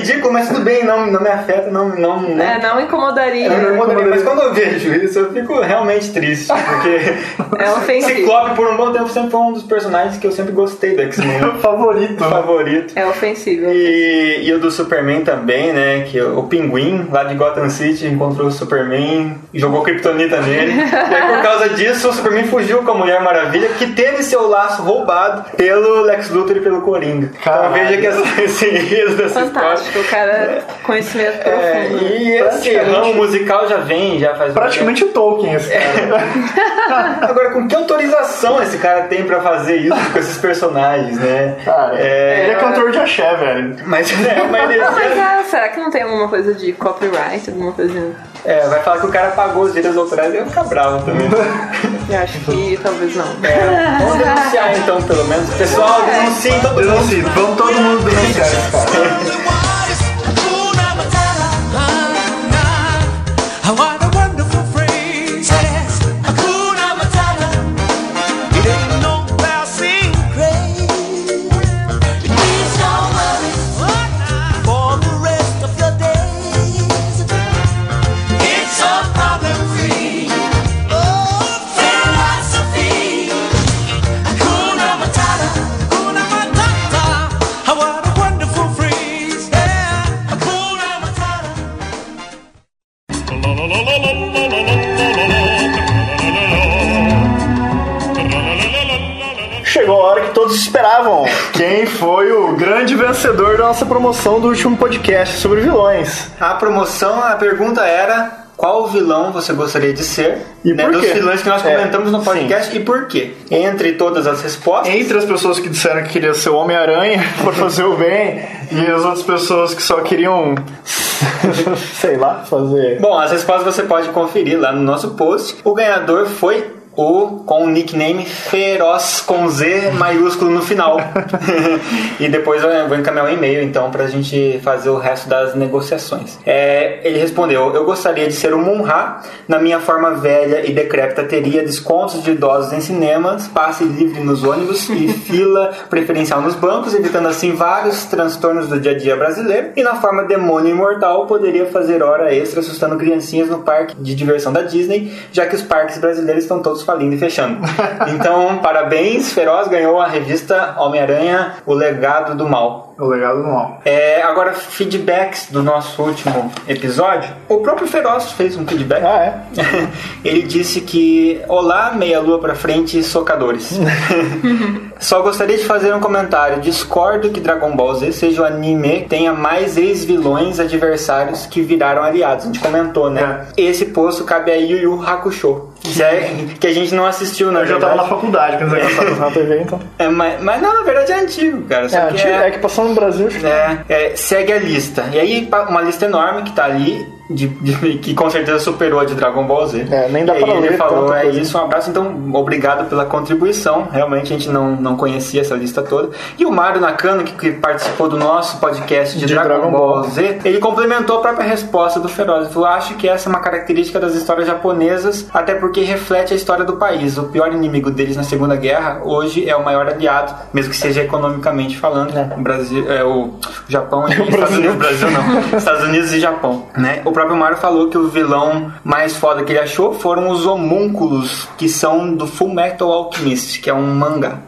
Ridículo, mas tudo bem, não, não me afeta, não, não, né? É, não incomodaria. Eu não incomodaria, mas quando eu vejo isso, eu fico realmente triste, porque É ofensivo. Ciclope por um bom tempo sempre foi um dos personagens que eu sempre gostei do X-Men. Favorito. favorito. É ofensivo. E, e o do Superman também, né? Que o Pinguim, lá de Gotham City, encontrou o Superman e jogou Kryptonita nele. e aí, por causa disso, o Superman fugiu com a Mulher Maravilha, que teve seu laço roubado pelo Lex Luthor e pelo Coringa. Caralho. Então veja que esse enredo dessa Fantástico, o cara conhecimento. É, profundo. e esse ramo musical já vem, já faz Praticamente o Tolkien, esse cara. Agora, com que autorização esse cara tem pra fazer isso com esses personagens, né? Cara, É, ele é cantor de axé, velho. Mas é mas heresia. ah, será que não tem alguma coisa de copyright, alguma coisa? É, vai falar que o cara pagou os direitos autorais e eu ficar bravo também. Eu acho que talvez não. É, vamos denunciar então, pelo menos. Pessoal, denunciem todo mundo. Denuncie, vamos todo mundo denunciar esse cara. Quem foi o grande vencedor da nossa promoção do último podcast sobre vilões? A promoção, a pergunta era qual vilão você gostaria de ser? E né, por dos quê? vilões que nós É, comentamos no podcast e por quê? Entre todas as respostas. Entre as pessoas que disseram que queria ser o Homem-Aranha por fazer o bem e as outras pessoas que só queriam, sei lá, fazer. Bom, as respostas você pode conferir lá no nosso post. O ganhador foi o com o nickname Feroz com Z maiúsculo no final. e depois eu vou encaminhar um e-mail então pra gente fazer o resto das negociações. É, ele respondeu: Eu gostaria de ser o Munra. Na minha forma velha e decrépita, teria descontos de idosos em cinemas, passe livre nos ônibus e fila preferencial nos bancos, evitando assim vários transtornos do dia a dia brasileiro. E na forma demônio imortal, poderia fazer hora extra assustando criancinhas no parque de diversão da Disney, já que os parques brasileiros estão todos falindo e fechando. Então, parabéns, Feroz ganhou a revista Homem-Aranha, O Legado do Mal. O legado do mal. É, agora, feedbacks do nosso último episódio. O próprio Feroz fez um feedback. Ah, é? Ele disse que Olá, meia lua pra frente, socadores. Só gostaria de fazer um comentário. Discordo que Dragon Ball Z seja o anime que tenha mais ex-vilões adversários que viraram aliados. A gente comentou, né? Esse posto cabe a Yu Yu Hakusho. Que, é- que a gente não assistiu, na Eu já verdade. tava na faculdade quando eles passaram na TV, então. É, mas, mas não, na verdade é antigo, cara. Só É, que antigo- é que passou no Brasil. acho que- é, é, segue a lista. E aí, uma lista enorme que tá ali, de, de- que com certeza superou a de Dragon Ball Z. É, nem dá e pra ele ler falou, tanta é coisa. isso, um abraço. Então, obrigado pela contribuição. Realmente a gente não, não conhecia essa lista toda. E o Mário Nakano, que, que participou do nosso podcast de, De Dragon, Dragon Ball Ball. Z, ele complementou a própria resposta do Feroz. Ele falou, acho que essa é uma característica das histórias japonesas, até porque reflete a história do país. O pior inimigo deles na Segunda Guerra, hoje, é o maior aliado, mesmo que seja economicamente falando. O Brasil, é, o Japão e os Estados Unidos, Brasil não. Estados Unidos e Japão, né? O próprio Mario falou que o vilão mais foda que ele achou foram os homúnculos, que são do Full Metal Alchemist, que é um mangá.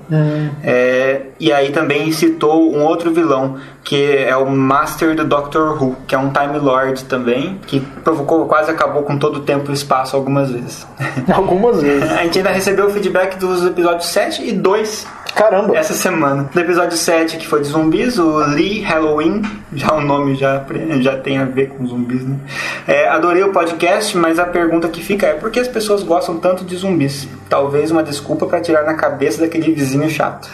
É, e aí também citou um outro vilão, que é o Master do Doctor Who, que é um Time Lord também, que provocou, quase acabou com todo o tempo e espaço algumas vezes. Algumas vezes. A gente ainda recebeu o feedback dos episódios 7 e 2 Caramba. essa semana. No episódio 7, que foi de zumbis, o Lee Halloween, já o nome já, já tem a ver com zumbis, né? É, adorei o podcast, mas a pergunta que fica é por que as pessoas gostam tanto de zumbis? Talvez uma desculpa pra tirar na cabeça daquele vizinho chato.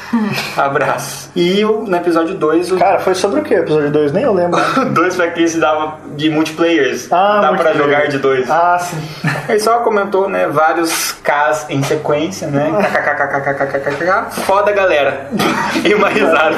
Abraço. E o- no episódio 2, o Cara, foi sobre o que? Episódio 2? Nem eu lembro. 2 foi aquele que se dava de multiplayers. Ah, Dá pra jogar de dois. Ah, sim. Ele só comentou, né, vários Ks em sequência, né? KKKKKKKKK. Foda, galera. E uma risada.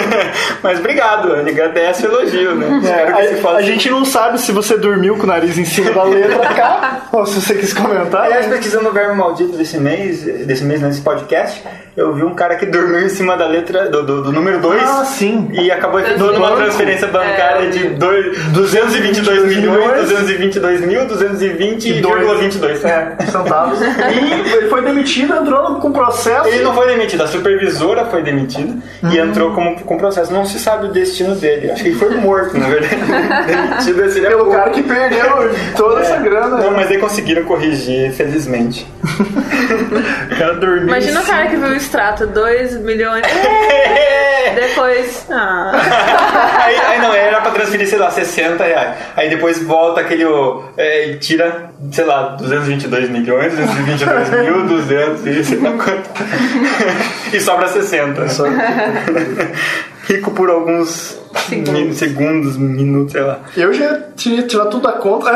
Mas obrigado, ele agradece o elogio, né? Espero que se É, a, fosse. a gente não sabe se você dormiu com o nariz em cima da letra K ou se você quis comentar. Aliás, pesquisando o verbo maldito desse mês, desse mês, nesse podcast, eu vi um cara que dormiu em cima da letra do, do, do número 2 Ah, sim. e acabou efetuando Do uma banco. transferência bancária É. de dois- 222 milhões, 222 mil, 220,22. É, centavos. E ele foi demitido, entrou com processo. Ele não foi demitido, a supervisora foi demitida e entrou como, com processo. Não se sabe o destino dele. Acho que ele foi morto, na verdade. demitido seria Pelo pouco. cara que perdeu toda essa grana. Não, mas aí conseguiram corrigir, felizmente. O cara dormiu. Imagina o cara que viu o extrato, 2 milhões. Depois. Ah. aí, aí não, era pra transferir, sei lá, 60 reais. Aí depois volta aquele. É, ele tira, sei lá, 222 milhões, 222 mil, 200 e sei lá quanto. e sobra 60. Rico por alguns segundos, segundos minutos, sei lá. Eu já tinha tirado tudo da conta.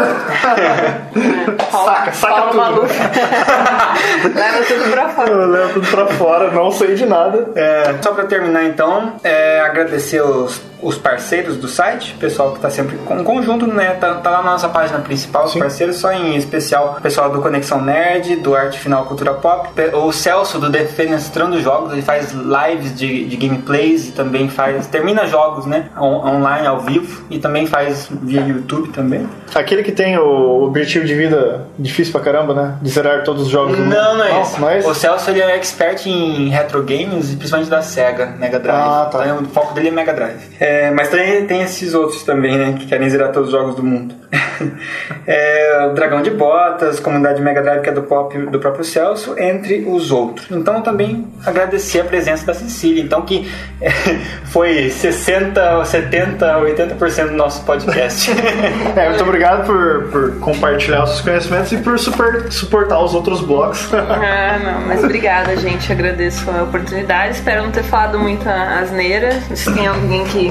saca, saca Paulo tudo. Leva tudo pra fora. Eu levo tudo pra fora, não sei de nada. É, só pra terminar então, é, agradecer os, os parceiros do site, o pessoal que tá sempre com conjunto, né? Tá, tá lá na nossa página principal, os parceiros, só em especial o pessoal do Conexão Nerd, do Arte Final Cultura Pop, o Celso do Defenestrando Jogos, ele faz lives de, de gameplays e também faz. termina jogos, né? On- online, ao vivo, e também faz via YouTube também. Aquele que tem o objetivo de vida difícil pra caramba, né? De zerar todos os jogos do mundo. Não, não é esse. Não é esse? O Celso ele é expert em retro games, e principalmente da Sega, Mega Drive. Ah, tá. Então, o foco dele é Mega Drive. É, mas também tem esses outros também, né? Que querem zerar todos os jogos do mundo. é, o Dragão de Botas, Comunidade Mega Drive, que é do, pop, do próprio Celso, entre os outros. Então, também agradecer a presença da Cecília, então, que foi 60, 70, 80% do nosso podcast. É, muito obrigado por, por compartilhar os seus conhecimentos e por super, suportar os outros blogs. Ah, não, mas obrigada, gente. Agradeço a oportunidade. Espero não ter falado muita asneira. Se tem alguém que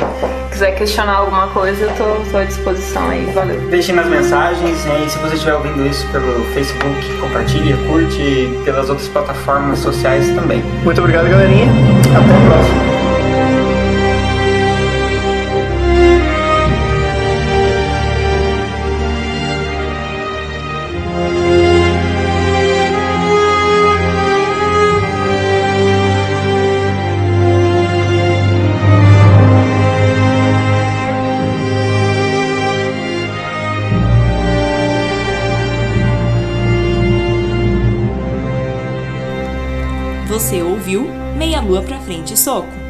quiser questionar alguma coisa, eu tô, tô à disposição aí. Valeu. Deixem nas mensagens e se você estiver ouvindo isso pelo Facebook, compartilhe, curte e pelas outras plataformas sociais também. Muito obrigado, galerinha. Até a próxima. Soco.